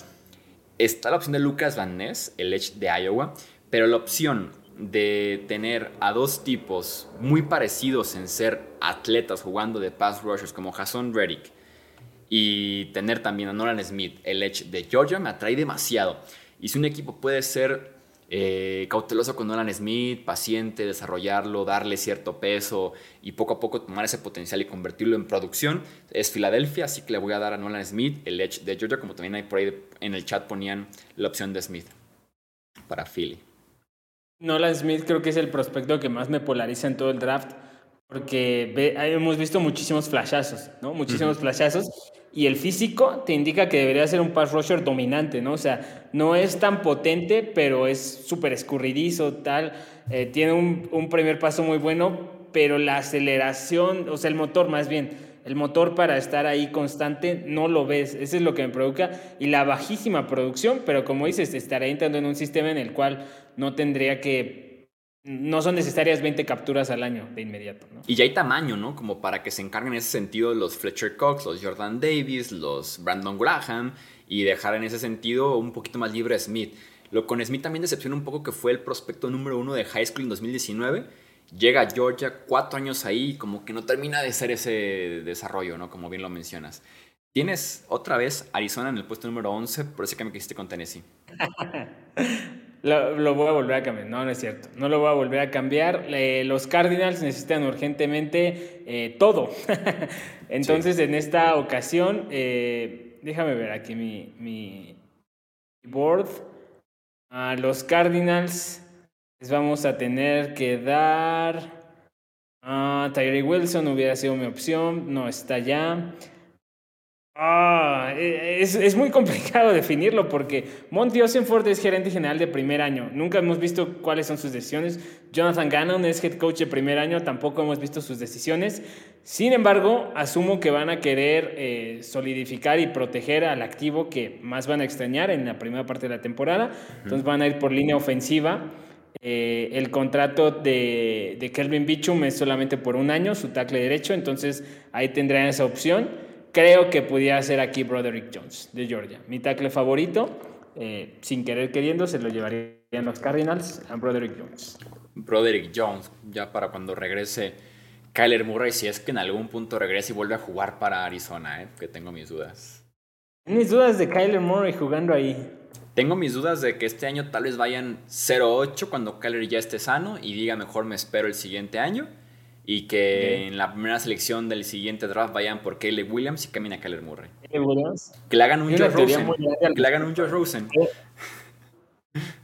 Está la opción de Lucas Van Ness, el Edge de Iowa, pero la opción de tener a dos tipos muy parecidos en ser atletas jugando de pass rushers como Jason Reddick y tener también a Nolan Smith, el Edge de Georgia, me atrae demasiado. Y si un equipo puede ser eh, cauteloso con Nolan Smith, paciente, desarrollarlo, darle cierto peso y poco a poco tomar ese potencial y convertirlo en producción, es Filadelfia, así que le voy a dar a Nolan Smith el edge de Georgia, como también hay por ahí en el chat ponían la opción de Smith para Philly. Nolan Smith creo que es el prospecto que más me polariza en todo el draft porque hemos visto muchísimos flashazos, ¿no? Muchísimos flashazos y el físico te indica que debería ser un pass rusher dominante, ¿no? O sea, no es tan potente, pero es súper escurridizo, tal. Eh, tiene un, primer paso muy bueno, pero la aceleración, o sea, el motor más bien, el motor para estar ahí constante, no lo ves. Eso es lo que me provoca. Y la bajísima producción, pero como dices, estará entrando en un sistema en el cual no tendría que no son necesarias 20 capturas al año de inmediato. ¿no? Y ya hay tamaño, ¿no? Como para que se encarguen en ese sentido los Fletcher Cox, los Jordan Davis, los Brandon Graham y dejar en ese sentido un poquito más libre a Smith. Lo con Smith también decepciona un poco que fue el prospecto número uno de high school en 2019. Llega a Georgia, cuatro años ahí, como que no termina de ser ese desarrollo, ¿no? Como bien lo mencionas. Tienes otra vez Arizona en el puesto número 11, por ese cambio que hiciste con Tennessee. *laughs* Lo, voy a volver a cambiar. No, no es cierto. No lo voy a volver a cambiar. los Cardinals necesitan urgentemente eh, todo. *laughs* Entonces, en esta ocasión, eh, déjame ver aquí mi, mi board. A los Cardinals les vamos a tener que dar. a Tyree Wilson hubiera sido mi opción. No está ya. Ah, e, es, es, muy complicado *laughs* definirlo porque Monty Osenford es gerente general de primer año. Nunca hemos visto cuáles son sus decisiones. Jonathan Gannon es head coach de primer año, tampoco hemos visto sus decisiones. Sin embargo, asumo que van a querer eh, solidificar y proteger al activo que más van a extrañar en la primera parte de la temporada. Entonces van a ir por línea ofensiva. Eh, el contrato de, de Kelvin Bichum es solamente por un año, su tackle derecho, entonces ahí tendrán esa opción creo que pudiera ser aquí Broderick Jones de Georgia. Mi tackle favorito, eh, sin querer queriendo, se lo llevarían los Cardinals a Broderick Jones. Broderick Jones, ya para cuando regrese Kyler Murray, si es que en algún punto regrese y vuelve a jugar para Arizona, eh, que tengo mis dudas. Mis dudas de Kyler Murray jugando ahí. Tengo mis dudas de que este año tal vez vayan 0-8 cuando Kyler ya esté sano y diga mejor me espero el siguiente año y que en la primera selección del siguiente draft vayan por Caleb Williams y camina a Kyler Murray. Williams? Que le hagan un Josh Rosen. Que le hagan un Josh Rosen.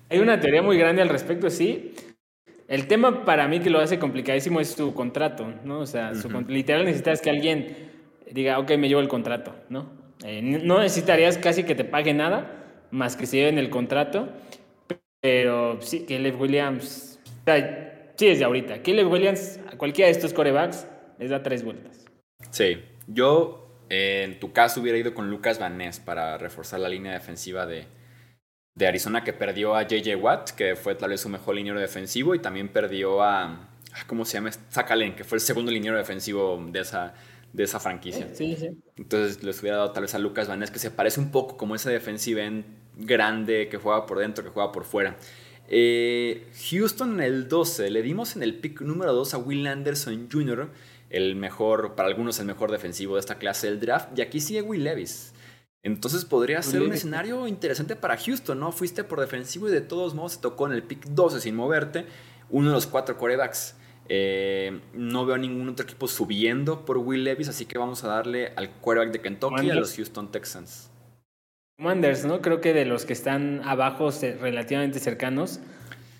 Hay una teoría muy grande al respecto, sí. El tema para mí que lo hace complicadísimo es su contrato, ¿no? O sea, literal necesitas que alguien diga, ok, me llevo el contrato, ¿no? Eh, no necesitarías casi que te pague nada, más que se lleven el contrato, pero sí, Caleb Williams, Sí, desde ahorita. Caleb Williams, a cualquiera de estos corebacks, les da tres vueltas. Sí, yo eh, en tu caso hubiera ido con Lucas Van Ness para reforzar la línea defensiva de, de Arizona que perdió a JJ Watt, que fue tal vez su mejor liniero defensivo, y también perdió a, ah, ¿cómo se llama? Zakalen, que fue el segundo liniero defensivo de esa, de esa franquicia. Sí, sí. Entonces les hubiera dado tal vez a Lucas Van Ness, que se parece un poco como esa defensiva en grande, que juega por dentro, que juega por fuera. Eh, Houston en el 12, le dimos en el pick número 2 a Will Anderson Jr., el mejor, para algunos el mejor defensivo de esta clase del draft, y aquí sigue Will Levis. Entonces podría ser un escenario interesante para Houston, ¿no? Fuiste por defensivo y de todos modos se tocó en el pick 12 sin moverte, uno de los cuatro corebacks. Eh, no veo ningún otro equipo subiendo por Will Levis, así que vamos a darle al quarterback de Kentucky y a los Houston Texans. Commanders, ¿no? Creo que de los que están abajo relativamente cercanos,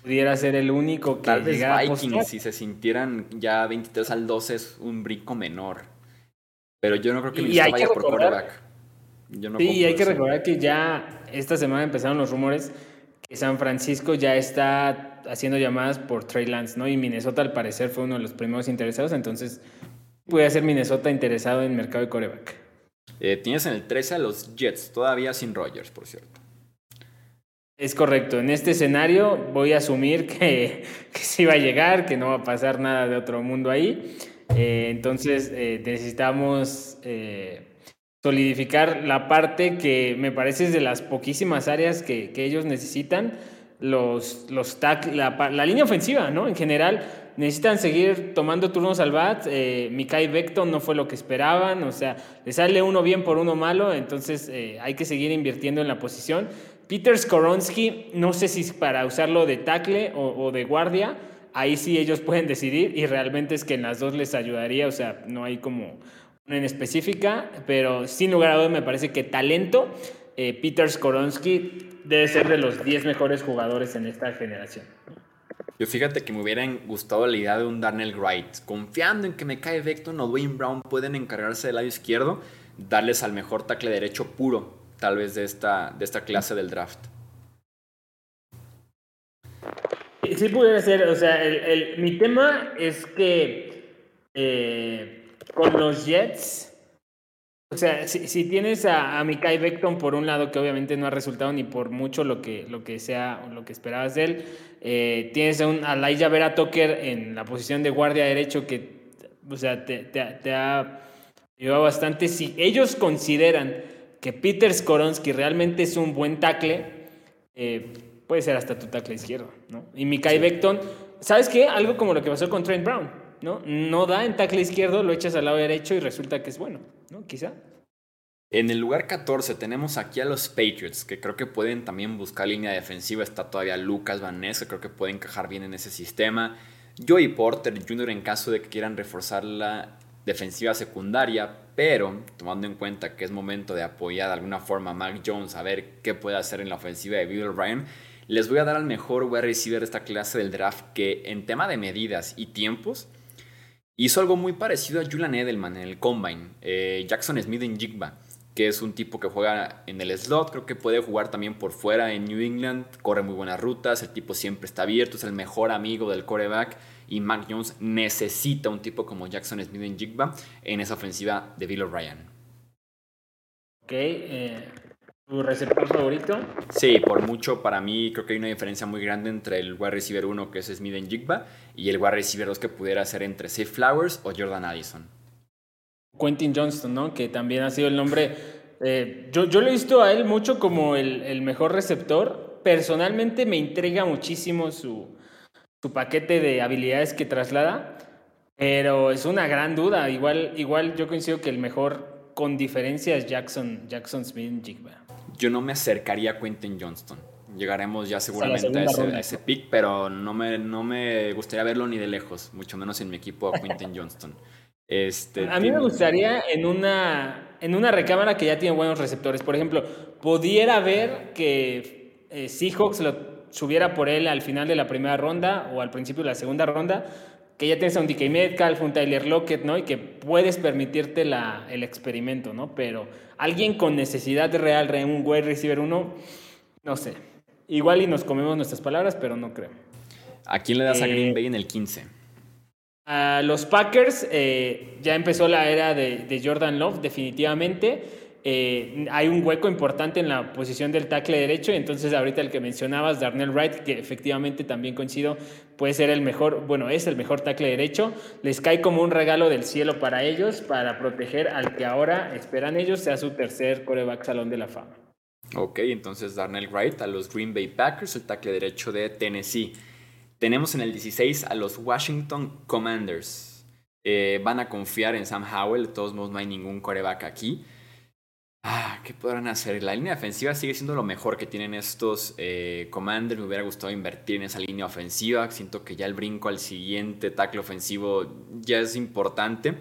pudiera ser el único que Tal vez Vikings, si se sintieran ya 23 al 12, es un brinco menor. Pero yo no creo que Minnesota vaya por quarterback. sí, hay que recordar que ya esta semana empezaron los rumores que San Francisco ya está haciendo llamadas por Trey Lance, ¿no? Y Minnesota al parecer fue uno de los primeros interesados, entonces puede ser Minnesota interesado en el mercado de coreback. Eh, tienes en el 13 a los Jets, todavía sin Rogers, por cierto. Es correcto. En este escenario voy a asumir que, *laughs* que sí va a llegar, que no va a pasar nada de otro mundo ahí. Eh, entonces eh, necesitamos solidificar la parte que me parece es de las poquísimas áreas que, que ellos necesitan. Los, los la, la, línea ofensiva, ¿no? En general, necesitan seguir tomando turnos al bat. Eh, Mikai Beckton no fue lo que esperaban, o sea, le sale uno bien por uno malo, entonces eh, hay que seguir invirtiendo en la posición. Peter Skoronsky, no sé si para usarlo de tackle o, de guardia, ahí sí ellos pueden decidir y realmente es que en las dos les ayudaría, o sea, no hay como en específica, pero sin lugar a dudas me parece que talento, eh, Peter Skoronsky debe ser de los 10 mejores jugadores en esta generación. Yo fíjate que me hubiera gustado la idea de un Darnell Wright. Confiando en que me cae Vecton o Dwayne Brown pueden encargarse del lado izquierdo, darles al mejor tackle derecho puro, tal vez de esta, de esta clase del draft. Sí pudiera ser, o sea, mi tema es que eh, con los Jets o sea, si, tienes a, a Mikai Beckton por un lado, que obviamente no ha resultado ni por mucho lo que, lo que sea lo que esperabas de él, eh, tienes a, un, a Laia Vera Tucker en la posición de guardia derecho que, o sea, te, te, ha ayudado bastante. Si ellos consideran que Peter Skoronsky realmente es un buen tackle, eh, puede ser hasta tu tackle izquierdo, ¿no? Y Mikai Beckton, ¿sabes qué? Algo como lo que pasó con Trent Brown ¿no? No da en tackle izquierdo, lo echas al lado derecho y resulta que es bueno, ¿no? Quizá. En el lugar 14 tenemos aquí a los Patriots, que creo que pueden también buscar línea defensiva. Está todavía Lucas Van Ness, que creo que puede encajar bien en ese sistema. Joey Porter Jr. en caso de que quieran reforzar la defensiva secundaria, pero tomando en cuenta que es momento de apoyar de alguna forma a Mac Jones a ver qué puede hacer en la ofensiva de Bill Ryan, les voy a dar al mejor wide receiver de esta clase del draft que en tema de medidas y tiempos Hizo algo muy parecido a Julian Edelman en el Combine, eh, Jackson Smith en Jigba. que es un tipo que juega en el slot, creo que puede jugar también por fuera en New England, corre muy buenas rutas, el tipo siempre está abierto, es el mejor amigo del coreback y Mac Jones necesita un tipo como Jackson Smith en Jigba en esa ofensiva de Bill O'Brien. Ok, eh, ¿tu receptor favorito? Sí, por mucho para mí creo que hay una diferencia muy grande entre el wide receiver 1 que es Smith en Jigba y el wide receiver 2 que pudiera ser entre Safe Flowers o Jordan Addison. Quentin Johnston, ¿no? Que también ha sido el nombre. Eh, yo, yo lo he visto a él mucho como el, mejor receptor. Personalmente me intriga muchísimo su, su, paquete de habilidades que traslada, pero es una gran duda. Igual, igual yo coincido que el mejor con diferencia es Jackson, Jackson Smith Jigba. Yo no me acercaría a Quentin Johnston. Llegaremos ya seguramente a, ese, a, ese, pick, pero no me, no me gustaría verlo ni de lejos, mucho menos en mi equipo a Quentin Johnston. Este, a mí me gustaría en una, en una recámara que ya tiene buenos receptores. Por ejemplo, pudiera ver que eh, Seahawks lo subiera por él al final de la primera ronda o al principio de la segunda ronda, que ya tienes a un DK Metcalf, un Tyler Lockett, ¿no? Y que puedes permitirte la, el experimento, ¿no? Pero alguien con necesidad real, un wide receiver uno, no sé. Igual y nos comemos nuestras palabras, pero no creo. ¿A quién le das a Green eh, Bay en el 15? A los Packers eh, ya empezó la era de, Jordan Love, definitivamente. Eh, hay un hueco importante en la posición del tackle derecho, y entonces ahorita el que mencionabas, Darnell Wright, que efectivamente también coincido, puede ser el mejor, bueno, es el mejor tackle derecho. Les cae como un regalo del cielo para ellos, para proteger al que ahora esperan ellos sea su tercer coreback salón de la fama. Ok, entonces Darnell Wright a los Green Bay Packers, el tackle derecho de Tennessee. Tenemos en el 16 a los Washington Commanders. Eh, van a confiar en Sam Howell, de todos modos no hay ningún coreback aquí. Ah, ¿Qué podrán hacer? La línea defensiva sigue siendo lo mejor que tienen estos eh, Commanders. Me hubiera gustado invertir en esa línea ofensiva. Siento que ya el brinco al siguiente tackle ofensivo ya es importante.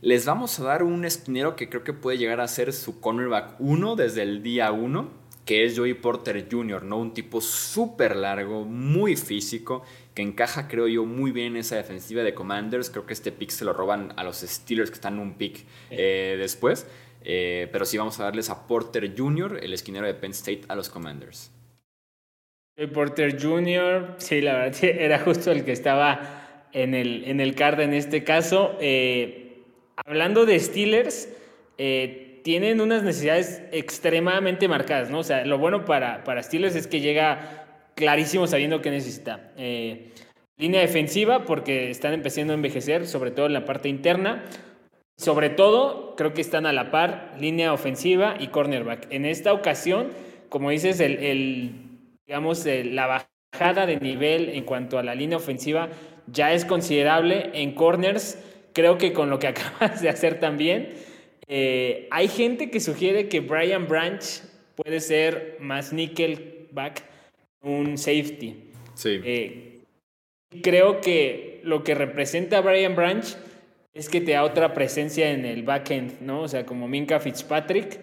Les vamos a dar un esquinero que creo que puede llegar a ser su cornerback 1 desde el día 1 que es Joey Porter Jr., ¿no? Un tipo súper largo, muy físico, que encaja, creo yo, muy bien en esa defensiva de Commanders. Creo que este pick se lo roban a los Steelers, que están en un pick eh, después. Eh, pero sí vamos a darles a Porter Jr., el esquinero de Penn State, a los Commanders. Porter Jr., sí, la verdad, era justo el que estaba en el, en el card en este caso. Eh, hablando de Steelers, tienen unas necesidades extremadamente marcadas, ¿no? O sea, lo bueno para, para Steelers es que llega clarísimo sabiendo qué necesita. Eh, línea defensiva, porque están empezando a envejecer, sobre todo en la parte interna. Sobre todo, creo que están a la par, línea ofensiva y cornerback. En esta ocasión, como dices, el, digamos, la bajada de nivel en cuanto a la línea ofensiva ya es considerable. En corners, creo que con lo que *laughs* acabas de hacer también, eh, hay gente que sugiere que Brian Branch puede ser más nickelback, un safety. Sí. Eh, creo que lo que representa Brian Branch es que te da otra presencia en el backend, ¿no? O sea, como Minka Fitzpatrick.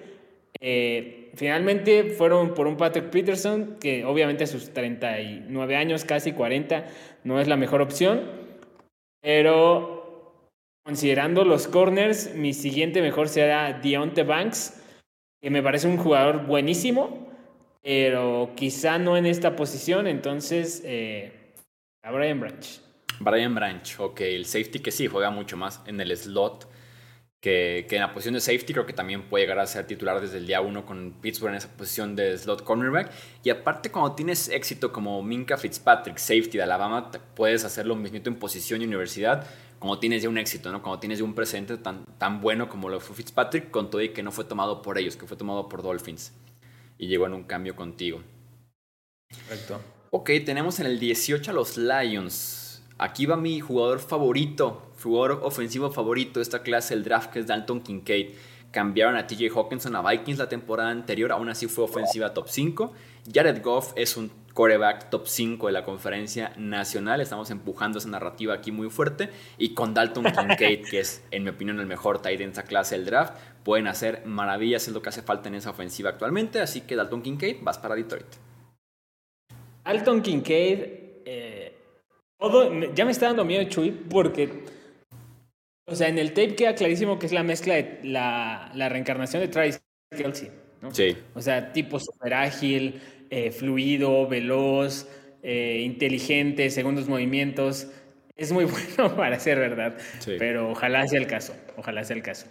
Eh, finalmente fueron por un Patrick Peterson, que obviamente a sus 39 años, casi 40, no es la mejor opción. Pero Considerando los corners, mi siguiente mejor será Deontay Banks, que me parece un jugador buenísimo, pero quizá no en esta posición, entonces eh, a Branch. Brian Branch, ok, el safety que sí juega mucho más en el slot que, que, en la posición de safety creo que también puede llegar a ser titular desde el día uno con Pittsburgh en esa posición de slot cornerback. Y aparte cuando tienes éxito como Minka Fitzpatrick, safety de Alabama, puedes hacer lo mismo en posición y universidad como tienes ya un éxito, ¿no? Como tienes ya un presente tan, tan bueno como lo fue Fitzpatrick, con todo y que no fue tomado por ellos, que fue tomado por Dolphins. Y llegó en un cambio contigo. Correcto. Ok, tenemos en el 18 a los Lions. Aquí va mi jugador favorito, jugador ofensivo favorito de esta clase del draft, que es Dalton Kincaid. Cambiaron a TJ Hawkinson a Vikings la temporada anterior, aún así fue ofensiva top 5. Jared Goff es un coreback top 5 de la conferencia nacional. Estamos empujando esa narrativa aquí muy fuerte. Y con Dalton Kincaid, que es, en mi opinión, el mejor tight end de esa clase del draft, pueden hacer maravillas, es lo que hace falta en esa ofensiva actualmente. Así que Dalton Kincaid, vas para Detroit. Dalton Kincaid, ya me está dando miedo Chuy porque, o sea, en el tape queda clarísimo que es la mezcla de la, la reencarnación de Travis Kelsey. Sí. O sea, tipo súper ágil, eh, fluido, veloz, eh, inteligente, segundos movimientos. Es muy *laughs* bueno para ser verdad, pero ojalá sea el caso. Ojalá sea el caso.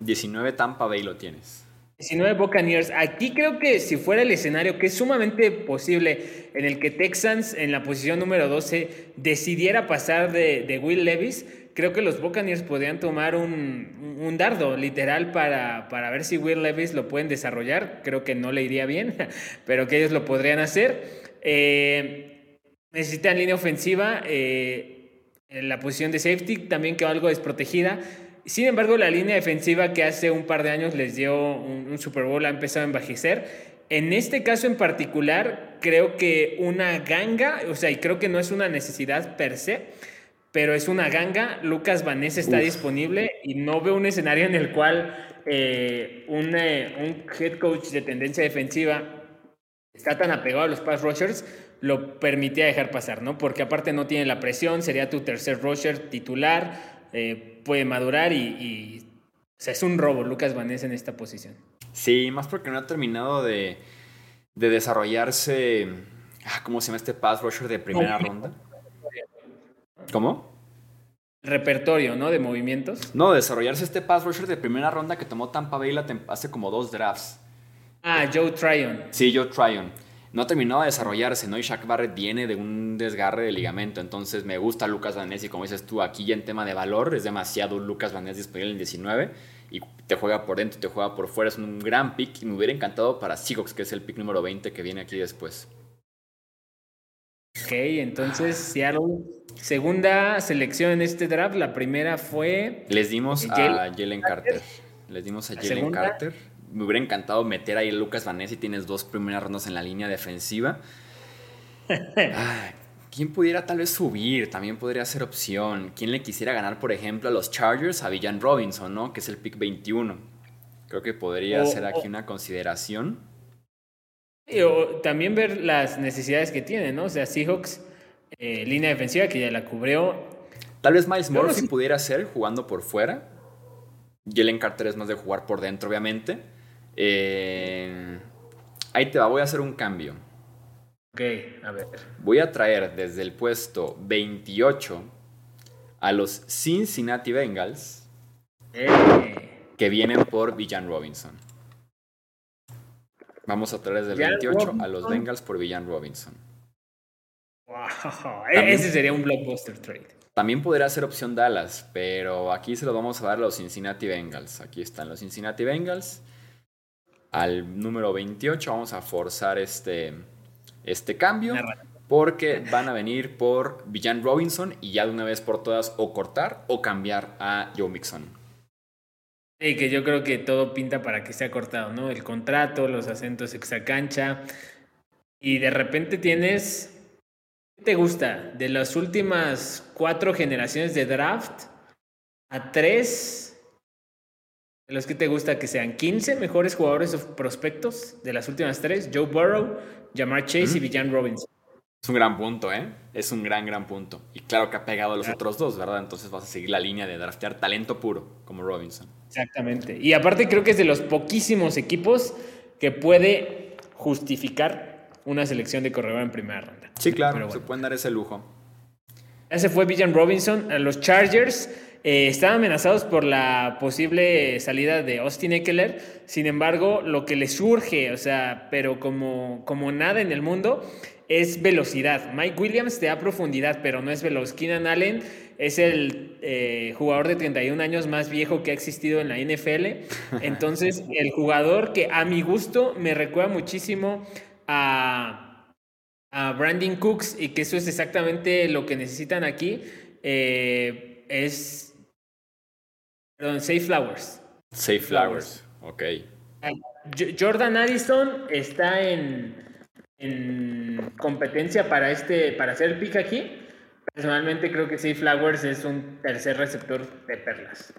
19 Tampa Bay lo tienes. 19 Buccaneers. Aquí creo que si fuera el escenario, que es sumamente posible, en el que Texans en la posición número 12 decidiera pasar de, Will Levis, creo que los Buccaneers podrían tomar un, dardo literal para, para, ver si Will Levis lo pueden desarrollar. Creo que no le iría bien, *laughs* pero que ellos lo podrían hacer. Eh, necesitan línea ofensiva. Eh, en la posición de safety también quedó algo desprotegida. Sin embargo, la línea defensiva que hace un par de años les dio un, Super Bowl ha empezado a envejecer. En este caso en particular, creo que una ganga, o sea, y creo que no es una necesidad per se, pero es una ganga. Lucas Vanessa está disponible y no veo un escenario en el cual eh, un, eh, un head coach de tendencia defensiva está tan apegado a los pass rushers, lo permitía dejar pasar, ¿no? Porque aparte no tiene la presión, sería tu tercer rusher titular eh, puede madurar y, o sea, es un robo Lucas Vanessa en esta posición. Sí, más porque no ha terminado de, de desarrollarse, ah, ¿cómo se llama este pass rusher de primera ronda? ¿Cómo? Repertorio, ¿no? De movimientos. No, desarrollarse este pass rusher de primera ronda que tomó Tampa Bay hace como dos drafts. Ah, Joe Tryon. Sí, Joe Tryon no ha terminado de desarrollarse, ¿no? Y Shaq Barrett viene de un desgarre de ligamento, entonces me gusta Lucas Van y como dices tú, aquí ya en tema de valor es demasiado Lucas Van Ness disponible en 19 y te juega por dentro, te juega por fuera, es un gran pick y me hubiera encantado para Seahawks, que es el pick número 20 que viene aquí después. Ok, entonces Seattle, segunda selección en este draft, la primera fue... Les dimos a Jalen Carter. Les dimos a Jalen Carter me hubiera encantado meter ahí a Lucas Vanessa y tienes dos primeras rondas en la línea defensiva. *laughs* ¿Quién pudiera tal vez subir? También podría ser opción. ¿Quién le quisiera ganar, por ejemplo, a los Chargers? A Villan Robinson, ¿no? Que es el pick 21. Creo que podría ser aquí una consideración. o también ver las necesidades que tiene, ¿no? O sea, Seahawks, eh, línea defensiva que ya la cubrió. Tal vez Miles Murphy pudiera ser jugando por fuera. Jalen Carter es más de jugar por dentro, obviamente. Eh, ahí te va, voy a hacer un cambio. Ok, a ver. Voy a traer desde el puesto 28 a los Cincinnati Bengals eh. que vienen por Villan Robinson. Vamos a traer desde el 28 a los Bengals por Villan Robinson. Wow, ese sería un blockbuster trade. También podría ser opción Dallas, pero aquí se lo vamos a dar a los Cincinnati Bengals. Aquí están los Cincinnati Bengals al número 28 vamos a forzar este, este cambio porque van a venir por Villan Robinson y ya de una vez por todas o cortar o cambiar a Joe Mixon. Sí, que yo creo que todo pinta para que sea cortado, ¿no? El contrato, los acentos cancha y de repente tienes... ¿Qué te gusta? De las últimas cuatro generaciones de draft a tres los que te gusta que sean 15 mejores jugadores o prospectos de las últimas tres, Joe Burrow, Jamar Chase y Villan Robinson. Es un gran punto, ¿eh? Es un gran, gran punto. Y claro que ha pegado a los otros dos, ¿verdad? Entonces vas a seguir la línea de draftear talento puro, como Robinson. Exactamente. Y aparte creo que es de los poquísimos equipos que puede justificar una selección de corredor en primera ronda. Sí, claro, se pueden dar ese lujo. Ese fue Villan Robinson a los Chargers. Eh, estaban amenazados por la posible salida de Austin Eckler. Sin embargo, lo que le surge, o sea, pero como, como nada en el mundo, es velocidad. Mike Williams te da profundidad, pero no es veloz. Keenan Allen es el eh, jugador de 31 años más viejo que ha existido en la NFL. *laughs* Entonces, el jugador que a mi gusto me recuerda muchísimo a, a Brandon Cooks y que eso es exactamente lo que necesitan aquí. Eh, es Perdón, Safe Flowers. Safe Flowers, ok. Ah, Jordan Addison está en, en competencia para, este, para hacer el pick aquí. Personalmente creo que Safe Flowers es un tercer receptor de perlas.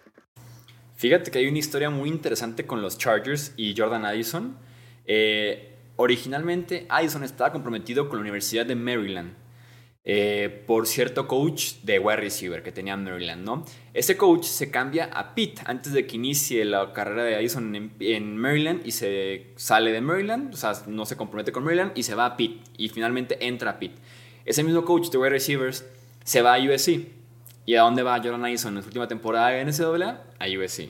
Fíjate que hay una historia muy interesante con los Chargers y Jordan Addison. Eh, originalmente Addison estaba comprometido con la Universidad de Maryland eh, por cierto coach de wide receiver que tenía Maryland, ¿no? Ese coach se cambia a Pitt antes de que inicie la carrera de Addison en, Maryland y se sale de Maryland, o sea, no se compromete con Maryland y se va a Pitt y finalmente entra a Pitt. Ese mismo coach de wide receivers se va a USC. ¿Y a dónde va Jordan Addison en su última temporada en NCAA? A USC.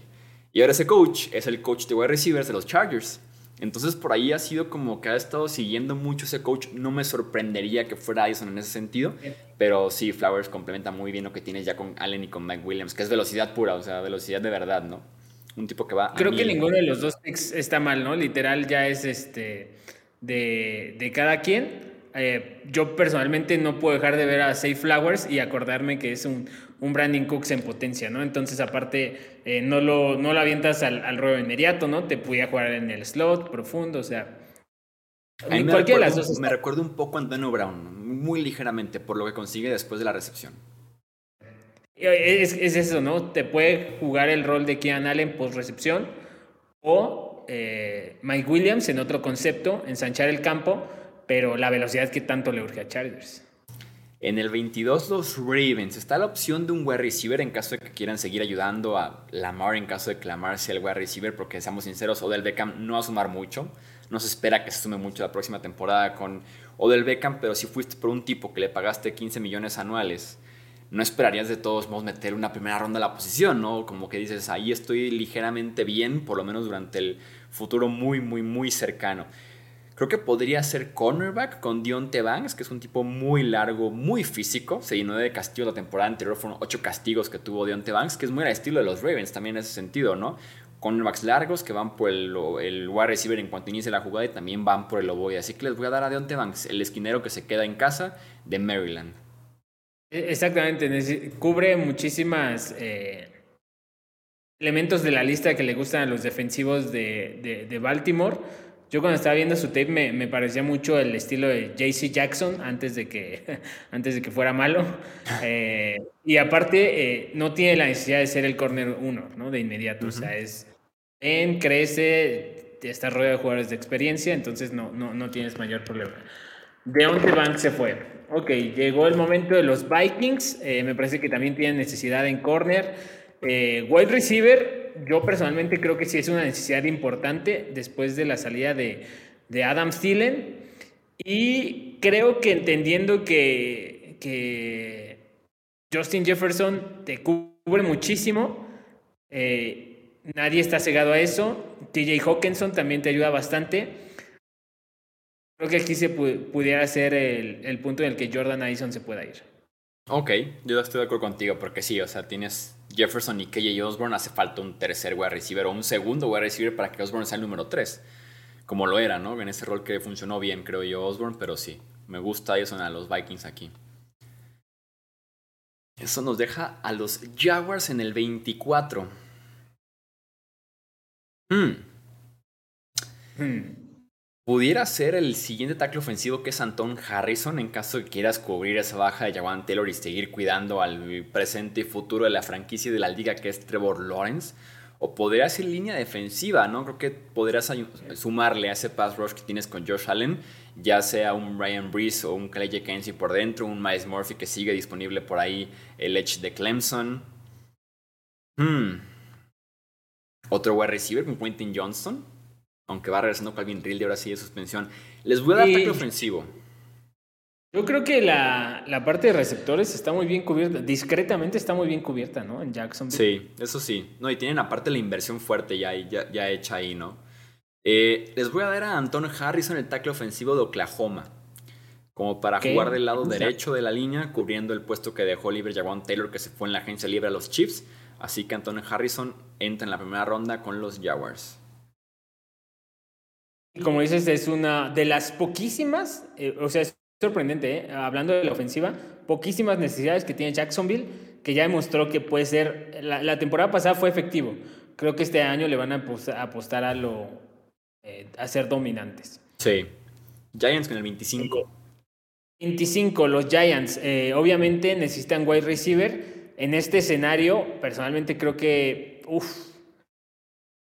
Y ahora ese coach es el coach de wide receivers de los Chargers. Entonces por ahí ha sido como que ha estado siguiendo mucho ese coach. No me sorprendería que fuera Addison en ese sentido. Pero sí, Flowers complementa muy bien lo que tienes ya con Allen y con Mike Williams, que es velocidad pura, o sea, velocidad de verdad, ¿no? Un tipo que va... Creo que ninguno de los dos está mal, ¿no? Literal ya es este de, de cada quien. Eh, yo personalmente no puedo dejar de ver a Safe Flowers y acordarme que es un, un Brandon Cooks en potencia, ¿no? Entonces, aparte, eh, no, lo, no lo avientas al, al ruedo inmediato, ¿no? Te podía jugar en el slot profundo, o sea. me cualquiera de las dos. Me recuerdo un poco a Antonio Brown, muy ligeramente, por lo que consigue después de la recepción. Es, es eso, ¿no? Te puede jugar el rol de Kean Allen post recepción o eh, Mike Williams en otro concepto, ensanchar el campo, pero la velocidad que tanto le urge a Chargers. En el 22 los Ravens. Está la opción de un wide receiver en caso de que quieran seguir ayudando a Lamar en caso de que Lamar sea el wide receiver porque seamos sinceros, Odell Beckham no va a sumar mucho. No se espera que se sume mucho la próxima temporada con Odell Beckham, pero si fuiste por un tipo que le pagaste 15 millones anuales, no esperarías de todos modos meter una primera ronda a la posición, ¿no? Como que dices, ahí estoy ligeramente bien, por lo menos durante el futuro muy, muy, muy cercano. Creo que podría ser cornerback con Dionte Banks, que es un tipo muy largo, muy físico. Se llenó de castigos la temporada anterior, fueron ocho castigos que tuvo Dionte Banks, que es muy al estilo de los Ravens también en ese sentido, ¿no? Cornerbacks largos que van por el, el wide receiver en cuanto inicie la jugada y también van por el oboe. Así que les voy a dar a Dionte Banks, el esquinero que se queda en casa de Maryland. E, exactamente, cubre muchísimas eh, elementos de la lista que le gustan a los defensivos de, de, de Baltimore yo cuando estaba viendo su tape me, me parecía mucho el estilo de JC Jackson antes de que, *laughs* antes de que fuera malo. *laughs* Eh, y aparte, eh, no tiene la necesidad de ser el corner uno, ¿no? De inmediato. O sea, es. En, crece, está rodeado de jugadores de experiencia, entonces no, no, no tienes mayor problema. Deontay Banks se fue. Ok, llegó el momento de los Vikings. Eh, me parece que también tienen necesidad en corner. wide receiver, yo personalmente creo que sí es una necesidad importante después de la salida de, Adam Thielen. Y creo que entendiendo que, que Justin Jefferson te cubre muchísimo, eh, nadie está cegado a eso. TJ Hawkinson también te ayuda bastante. Creo que aquí se pudiera ser el, el punto en el que Jordan Addison se pueda ir. Ok, yo estoy de acuerdo contigo porque sí, o sea, tienes Jefferson y KJ Osborne, hace falta un tercer wide receiver o un segundo wide receiver para que Osborne sea el número 3, como lo era, ¿no? En ese rol que funcionó bien, creo yo, Osborne, pero sí, me gusta eso a los Vikings aquí. Eso nos deja a los Jaguars en el 24. Hmm. Hmm. Pudiera ser el siguiente tackle ofensivo que es Anton Harrison en caso de que quieras cubrir esa baja de Jawan Taylor y seguir cuidando al presente y futuro de la franquicia de la liga que es Trevor Lawrence. O podría ser línea defensiva, ¿no? Creo que podrías sumarle a ese pass rush que tienes con Josh Allen, ya sea un Ryan Brees o un Clay Kenzie por dentro, un Miles Murphy que sigue disponible por ahí, el Edge de Clemson. Hmm. Otro wide receiver con Quentin Johnston aunque va regresando Calvin Ridley ahora sí de suspensión. Les voy a dar ataque ofensivo. Yo creo que la, parte de receptores está muy bien cubierta, discretamente está muy bien cubierta, ¿no? En Jacksonville. Sí, eso sí. No, y tienen aparte la inversión fuerte ya, ya, hecha ahí, ¿no? Eh, les voy a dar a Anton Harrison el tackle ofensivo de Oklahoma. Como para jugar del lado derecho de la línea, cubriendo el puesto que dejó libre Jawan Taylor, que se fue en la agencia libre a los Chiefs. Así que Anton Harrison entra en la primera ronda con los Jaguars como dices, es una de las poquísimas, eh, o sea, es sorprendente, ¿eh? hablando de la ofensiva, poquísimas necesidades que tiene Jacksonville, que ya demostró que puede ser, la, temporada pasada fue efectivo. Creo que este año le van a apostar a lo, eh, a ser dominantes. Sí. Giants con el 25. 25, los Giants. obviamente necesitan wide receiver. En este escenario, personalmente creo que, uff,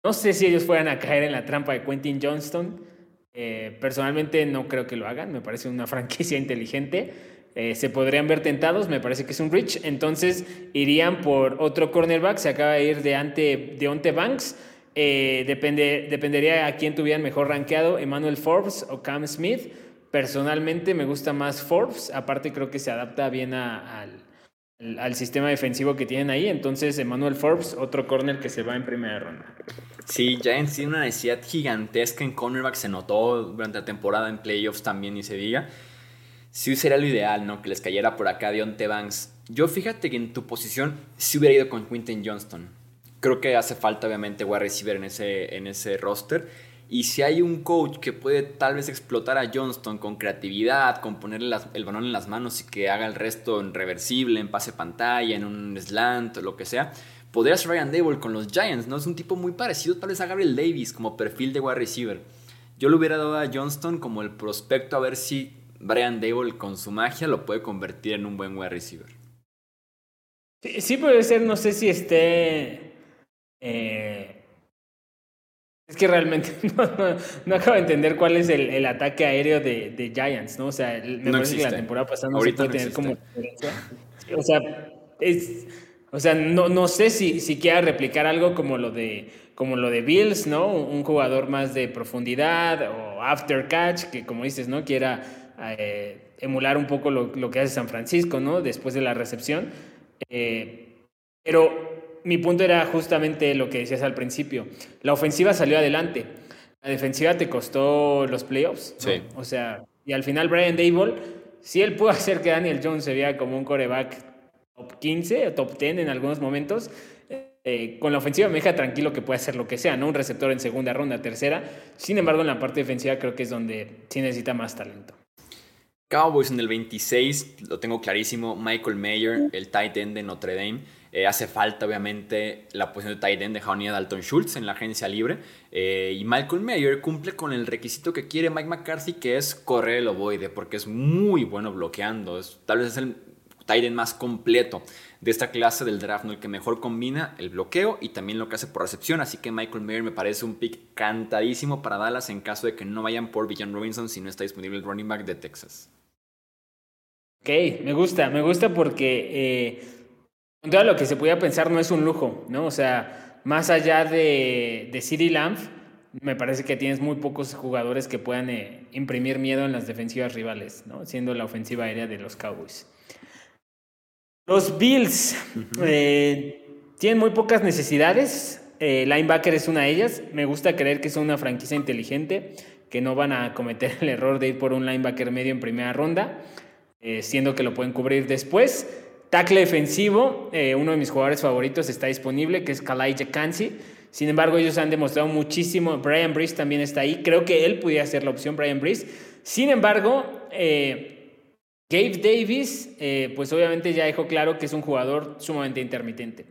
no sé si ellos fueran a caer en la trampa de Quentin Johnston. Eh, personalmente no creo que lo hagan, me parece una *laughs* franquicia inteligente. eh, se podrían ver tentados, me parece que es un reach, entonces irían por otro cornerback, se acaba de ir de ante Deonte Banks, eh, depende, dependería a quién tuvieran mejor rankeado, Emmanuel Forbes o Cam Smith. Personalmente me gusta más Forbes, aparte creo que se adapta bien al, al, sistema defensivo que tienen ahí, entonces Emmanuel Forbes, otro corner que se va en primera ronda. Sí, Giants tiene una necesidad gigantesca en cornerback, se notó durante la temporada en playoffs también, y se diga sí sería lo ideal, ¿no? Que les cayera por acá Dionte Banks. Yo fíjate que en tu posición sí hubiera ido con Quinton Johnston. Creo que hace falta, obviamente, wide receiver en ese, en ese roster. Y si hay un coach que puede tal vez explotar a Johnston con creatividad, con ponerle el balón en las manos y que haga el resto en reversible, en pase pantalla, en un slant o lo que sea, podría ser Ryan Dable con los Giants, ¿no? Es un tipo muy parecido tal vez a Gabriel Davis como perfil de wide receiver. Yo le hubiera dado a Johnston como el prospecto a ver si Brian Dable con su magia lo puede convertir en un buen wide receiver. Sí, puede ser, no sé si esté... Eh, es que realmente *laughs* no, acabo de entender cuál es el, ataque aéreo de, Giants, ¿no? O sea, me parece que la temporada pasada no se puede tener como... O sea, es, o sea no, no sé si, si quiera replicar algo como lo de como lo de Bills, ¿no? Un jugador más de profundidad o after catch, que como dices, ¿no? Quiera eh, emular un poco lo, que hace San Francisco, ¿no? Después de la recepción. Eh, pero mi punto era justamente lo que decías al principio. La ofensiva salió adelante. La defensiva te costó los playoffs. Sí. O sea, y al final Brian Dable, si él pudo hacer que Daniel Jones se vea como un coreback top 15 o top 10 en algunos momentos, eh, con la ofensiva me deja tranquilo que puede hacer lo que sea, ¿no? Un receptor en segunda ronda, tercera. Sin embargo, en la parte defensiva creo que es donde sí necesita más talento. Cowboys en el 26, lo tengo clarísimo, Michael Mayer, el tight end de Notre Dame. Eh, hace falta, obviamente, la posición de tight end de Jaunia Dalton Schultz en la agencia libre. Eh, y Michael Mayer cumple con el requisito que quiere Mike McCarthy, que es correr el ovoide, porque es muy bueno bloqueando. Es, tal vez es el tight end más completo de esta clase del draft, el que mejor combina el bloqueo y también lo que hace por recepción. Así que Michael Mayer me parece un pick cantadísimo para Dallas en caso de que no vayan por Villan Robinson si no está disponible el running back de Texas. Ok, me gusta, me gusta porque eh, con todo lo que se podía pensar no es un lujo, ¿no? O sea, más allá de, de CD Lamb, me parece que tienes muy pocos jugadores que puedan eh, imprimir miedo en las defensivas rivales, ¿no? Siendo la ofensiva aérea de los Cowboys. Los Bills eh, tienen muy pocas necesidades. linebacker es una de ellas. Me gusta creer que son una franquicia inteligente, que no van a cometer *laughs* el error de ir por un linebacker medio en primera ronda. Eh, siendo que lo pueden cubrir después. Tackle defensivo, eh, uno de mis jugadores favoritos está disponible, que es Kalai Kansi. Sin embargo, ellos han demostrado muchísimo. Brian Brees también está ahí. Creo que él pudiera ser la opción, Brian Brees. Sin embargo, eh, Gabe Davis, pues obviamente ya dejó claro que es un jugador sumamente intermitente.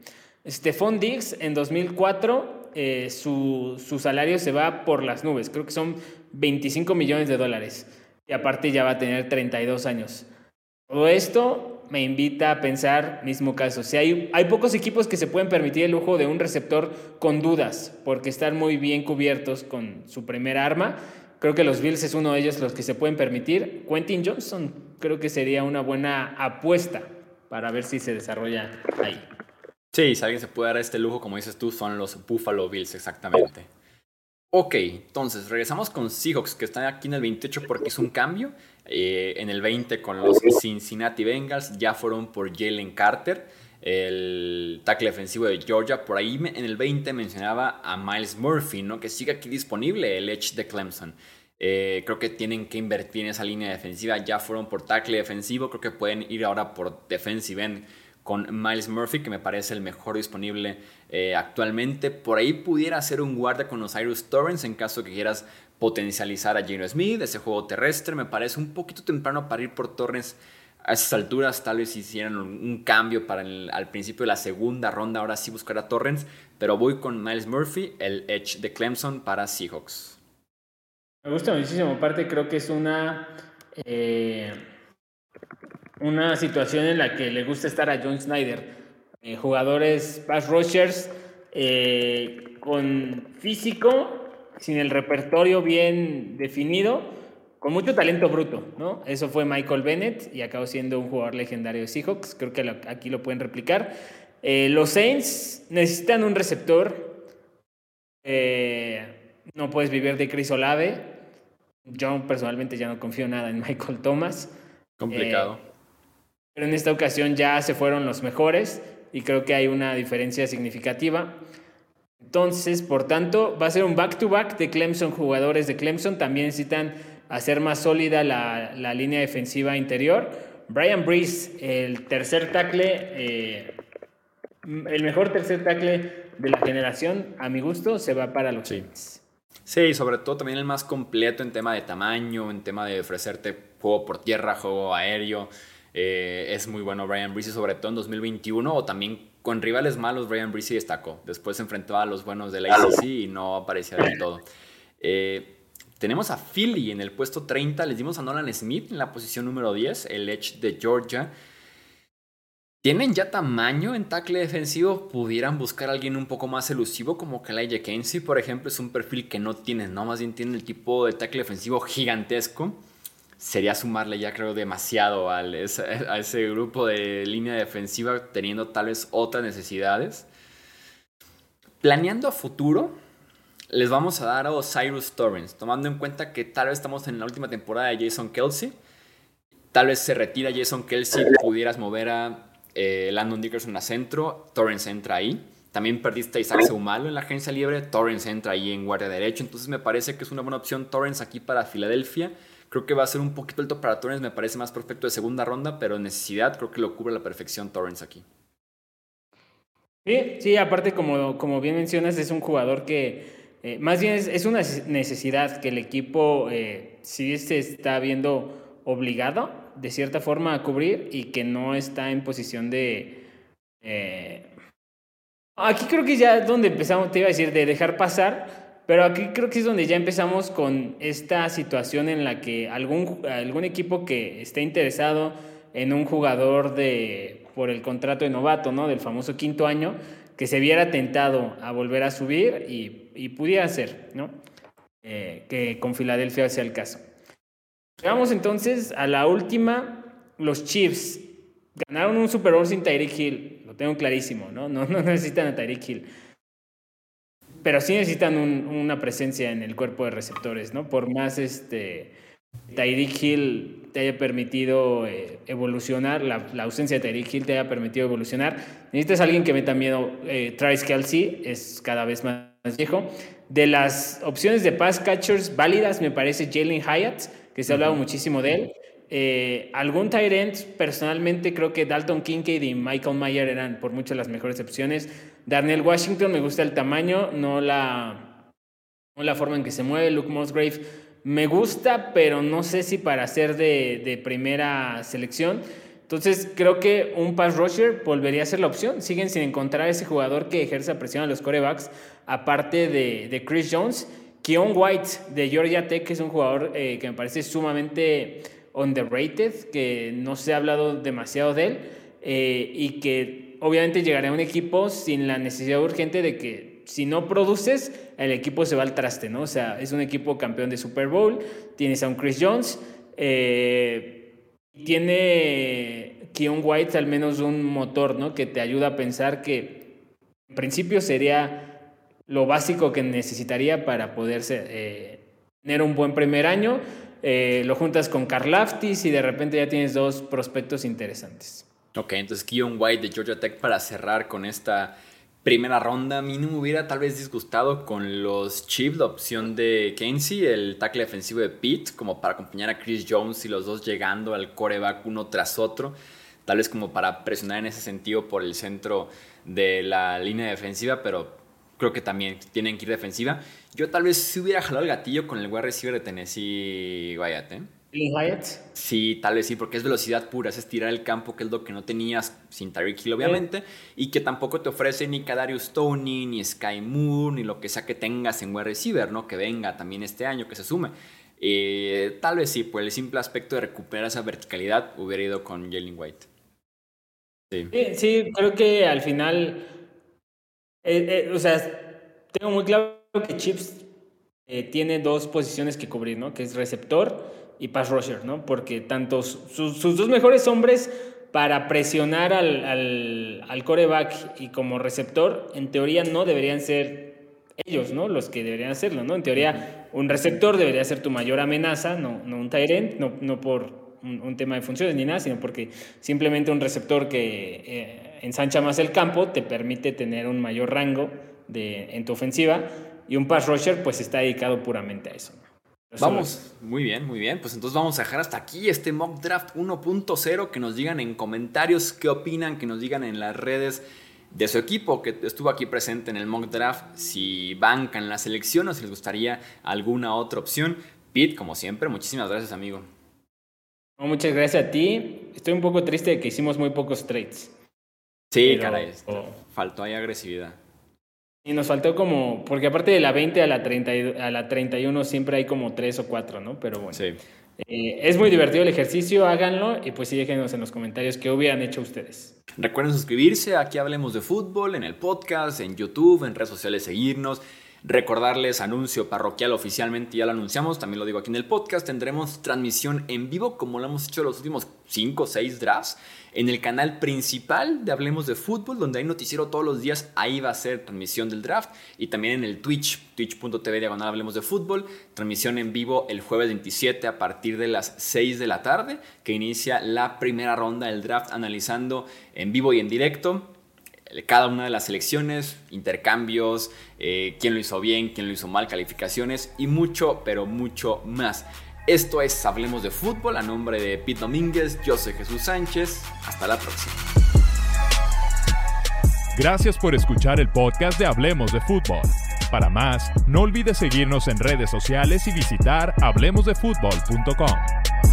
Stephon Diggs en 2004, su, su salario se va por las nubes. Creo que son 25 millones de dólares. Y aparte ya va a tener 32 años. Todo esto me invita a pensar, mismo caso, si hay, hay pocos equipos que se pueden permitir el lujo de un receptor con dudas, porque están muy bien cubiertos con su primera arma. Creo que los Bills es uno de ellos los que se pueden permitir. Quentin Johnson creo que sería una buena apuesta para ver si se desarrolla ahí. Sí, si alguien se puede dar este lujo, como dices tú, son los Buffalo Bills, exactamente. Ok, entonces regresamos con Seahawks, que están aquí en el 28 porque es un cambio. Eh, en el 20 con los Cincinnati Bengals ya fueron por Jalen Carter, el tackle defensivo de Georgia. Por ahí en el 20 mencionaba a Miles Murphy, ¿no? que sigue aquí disponible, el Edge de Clemson. Eh, creo que tienen que invertir en esa línea defensiva. Ya fueron por tackle defensivo, creo que pueden ir ahora por defensive end con Miles Murphy, que me parece el mejor disponible eh, actualmente. Por ahí pudiera ser un guardia con los Irish Torrens en caso que quieras potencializar a Gino Smith, ese juego terrestre. Me parece un poquito temprano para ir por Torrens a esas alturas. Tal vez hicieran un cambio para al principio de la segunda ronda, ahora sí buscar a Torrens. Pero voy con Miles Murphy, el Edge de Clemson para Seahawks. Me gusta muchísimo. Aparte, creo que es una. Eh, una situación en la que le gusta estar a John Snyder. Eh, jugadores pass rushers eh, con físico, sin el repertorio bien definido, con mucho talento bruto, ¿no? Eso fue Michael Bennett y acabó siendo un jugador legendario de Seahawks. Creo que aquí lo pueden replicar. Eh, los Saints necesitan un receptor. No puedes vivir de Chris Olave. Yo personalmente ya no confío nada en *laughs* Michael Thomas. Complicado. Pero en esta ocasión ya se fueron los mejores y creo que hay una diferencia significativa. Entonces, por tanto, va a ser un back-to-back de Clemson. Jugadores de Clemson también necesitan hacer más sólida la, la línea defensiva interior. Brian Brees, el tercer tackle, eh, el mejor tercer tackle de la generación, a mi gusto, se va para los sí. Sí, sobre todo también el más completo en tema de tamaño, en tema de ofrecerte juego por tierra, juego aéreo. Eh, es muy bueno Brian Brees, sobre todo en 2021, o también con rivales malos, Brian Brees destacó. Después se enfrentó a los buenos de la ACC y no aparecía del todo. Eh, tenemos a Philly en el puesto 30, les dimos a Nolan Smith en la posición número 10, el Edge de Georgia. ¿Tienen ya tamaño en tackle defensivo? ¿Pudieran buscar a alguien un poco más elusivo como Kalaya Kensi, por ejemplo? Es un perfil que no tienen, ¿no? Más bien tienen el tipo de tackle defensivo gigantesco. Sería sumarle ya creo demasiado a ese grupo de línea defensiva teniendo tal vez otras necesidades. Planeando a futuro, les vamos a dar a Osiris Torrens, tomando en cuenta que tal vez estamos en la última temporada de Jason Kelsey. Tal vez se retira Jason Kelsey, pudieras mover a eh, Landon Dickerson a centro, Torrens entra ahí. También perdiste a Isaac Seumalo en la agencia libre, Torrens entra ahí en guardia derecho. Entonces me parece que es una buena opción Torrens aquí para Filadelfia. Creo que va a ser un poquito alto para Torrens, me parece más perfecto de segunda ronda, pero necesidad creo que lo cubre a la perfección Torrens aquí. Sí, sí, aparte como, como bien mencionas, es un jugador que eh, más bien es, una necesidad que el equipo eh, sí se está viendo obligado de cierta forma a cubrir y que no está en posición de... Eh, aquí creo que ya es donde empezamos, te iba a decir, de dejar pasar, pero aquí creo que es donde ya empezamos con esta situación en la que algún, algún equipo que esté interesado en un jugador de, por el contrato de novato, ¿no? Del famoso quinto año, que se viera tentado a volver a subir y, pudiera ser, ¿no? Eh, que con Filadelfia sea el caso. Llegamos entonces a la última, los Chiefs. Ganaron un Super Bowl sin Tyreek Hill, lo tengo clarísimo, ¿no? No, no *laughs* necesitan a Tyreek Hill. Pero sí necesitan una presencia en el cuerpo de receptores, ¿no? Por más este, Tyreek Hill te haya permitido eh, evolucionar, la, ausencia de Tyreek Hill te haya permitido evolucionar. Necesitas a alguien que meta miedo. Eh, Travis Kelsey es cada vez más viejo. De las opciones de pass catchers válidas, me parece Jalen Hyatt, que se ha hablado muchísimo de él. Eh, algún tight personalmente creo que Dalton Kincaid y Michael Mayer eran por mucho las mejores opciones. Darnell Washington me gusta el tamaño, no la, no la forma en que se mueve. Luke Musgrave me gusta, pero no sé si para ser de, primera selección. Entonces creo que un pass rusher volvería a ser la opción. Siguen sin encontrar ese jugador que ejerza presión a los corebacks, aparte de, Chris Jones. Keon White de Georgia Tech es un jugador eh, que me parece sumamente underrated, que no se ha hablado demasiado de él eh, y que obviamente llegará a un equipo sin la necesidad urgente de que si no produces, el equipo se va al traste, ¿no? O sea, es un equipo campeón de Super Bowl, tienes a un Chris Jones, eh, tiene Keon White al menos un motor, ¿no? Que te ayuda a pensar que en principio sería lo básico que necesitaría para poder eh, tener un buen primer año. Eh, lo juntas con Laftis y de repente ya tienes dos prospectos interesantes. Ok, entonces Keon White de Georgia Tech para cerrar con esta primera ronda. A mí no me hubiera tal vez disgustado con los Chiefs la opción de Kenzie, el tackle defensivo de Pitt, como para acompañar a Chris Jones y los dos llegando al coreback uno tras otro. Tal vez como para presionar en ese sentido por el centro de la línea defensiva, pero creo que también tienen que ir defensiva. Yo tal vez si hubiera jalado el gatillo con el wide receiver de Tennessee Wyatt, ¿eh? Hyatt? Sí, tal vez sí, porque es velocidad pura, es estirar el campo, que es lo que no tenías sin Tyreek Hill, obviamente, y que tampoco te ofrece ni Kadarius Stoney, ni Sky Moore, ni lo que sea que tengas en wide receiver, ¿no? Que venga también este año, que se sume. Eh, tal vez sí, por el simple aspecto de recuperar esa verticalidad, hubiera ido con Jalen White. Sí. sí, creo que al final, eh, eh, o sea, tengo muy claro que Chips tiene dos posiciones que cubrir, ¿no? Que es receptor y pass rusher, ¿no? Porque tanto sus, dos mejores hombres para presionar al, al, al, coreback y como receptor, en teoría no deberían ser ellos, ¿no? Los que deberían hacerlo, ¿no? En teoría, un receptor debería ser tu mayor amenaza, no, no un end, no, no por un, tema de funciones ni nada, sino porque simplemente un receptor que eh, ensancha más el campo te permite tener un mayor rango de, en tu ofensiva y un pass rusher pues está dedicado puramente a eso. Vamos, muy bien, muy bien. Pues entonces vamos a dejar hasta aquí este mock draft 1.0. Que nos digan en comentarios qué opinan, que nos digan en las redes de su equipo que estuvo aquí presente en el mock draft, si bancan la selección o si les gustaría alguna otra opción. Pete, como siempre, muchísimas gracias, amigo. muchas gracias a ti. Estoy un poco triste de que hicimos muy pocos trades. Sí, caray. Faltó ahí agresividad. Y nos faltó como, porque aparte de la 20 a la, 30, a la 31 siempre hay como 3 o 4, ¿no? Pero bueno. Sí. Eh, es muy divertido el ejercicio, háganlo y pues sí déjenos en los comentarios qué hubieran hecho ustedes. Recuerden suscribirse, aquí hablemos de fútbol, en el podcast, en YouTube, en redes sociales, seguirnos. Recordarles anuncio parroquial oficialmente, ya lo anunciamos, también lo digo aquí en el podcast, tendremos transmisión en vivo como lo hemos hecho los últimos 5 o 6 drafts en el canal principal de Hablemos de Fútbol, donde hay noticiero todos los días, ahí va a ser transmisión del draft y también en el Twitch, twitch.tv diagonal Hablemos de Fútbol, transmisión en vivo el jueves 27 a partir de las 6 de la tarde, que inicia la primera ronda del draft analizando en vivo y en directo cada una de las selecciones, intercambios, eh, quién lo hizo bien, quién lo hizo mal, calificaciones y mucho, pero mucho más. Esto es Hablemos de Fútbol a nombre de Pete Domínguez, yo soy Jesús Sánchez, hasta la próxima. Gracias por escuchar el podcast de Hablemos de Fútbol. Para más, no olvides seguirnos en redes sociales y visitar hablemosdefutbol.com.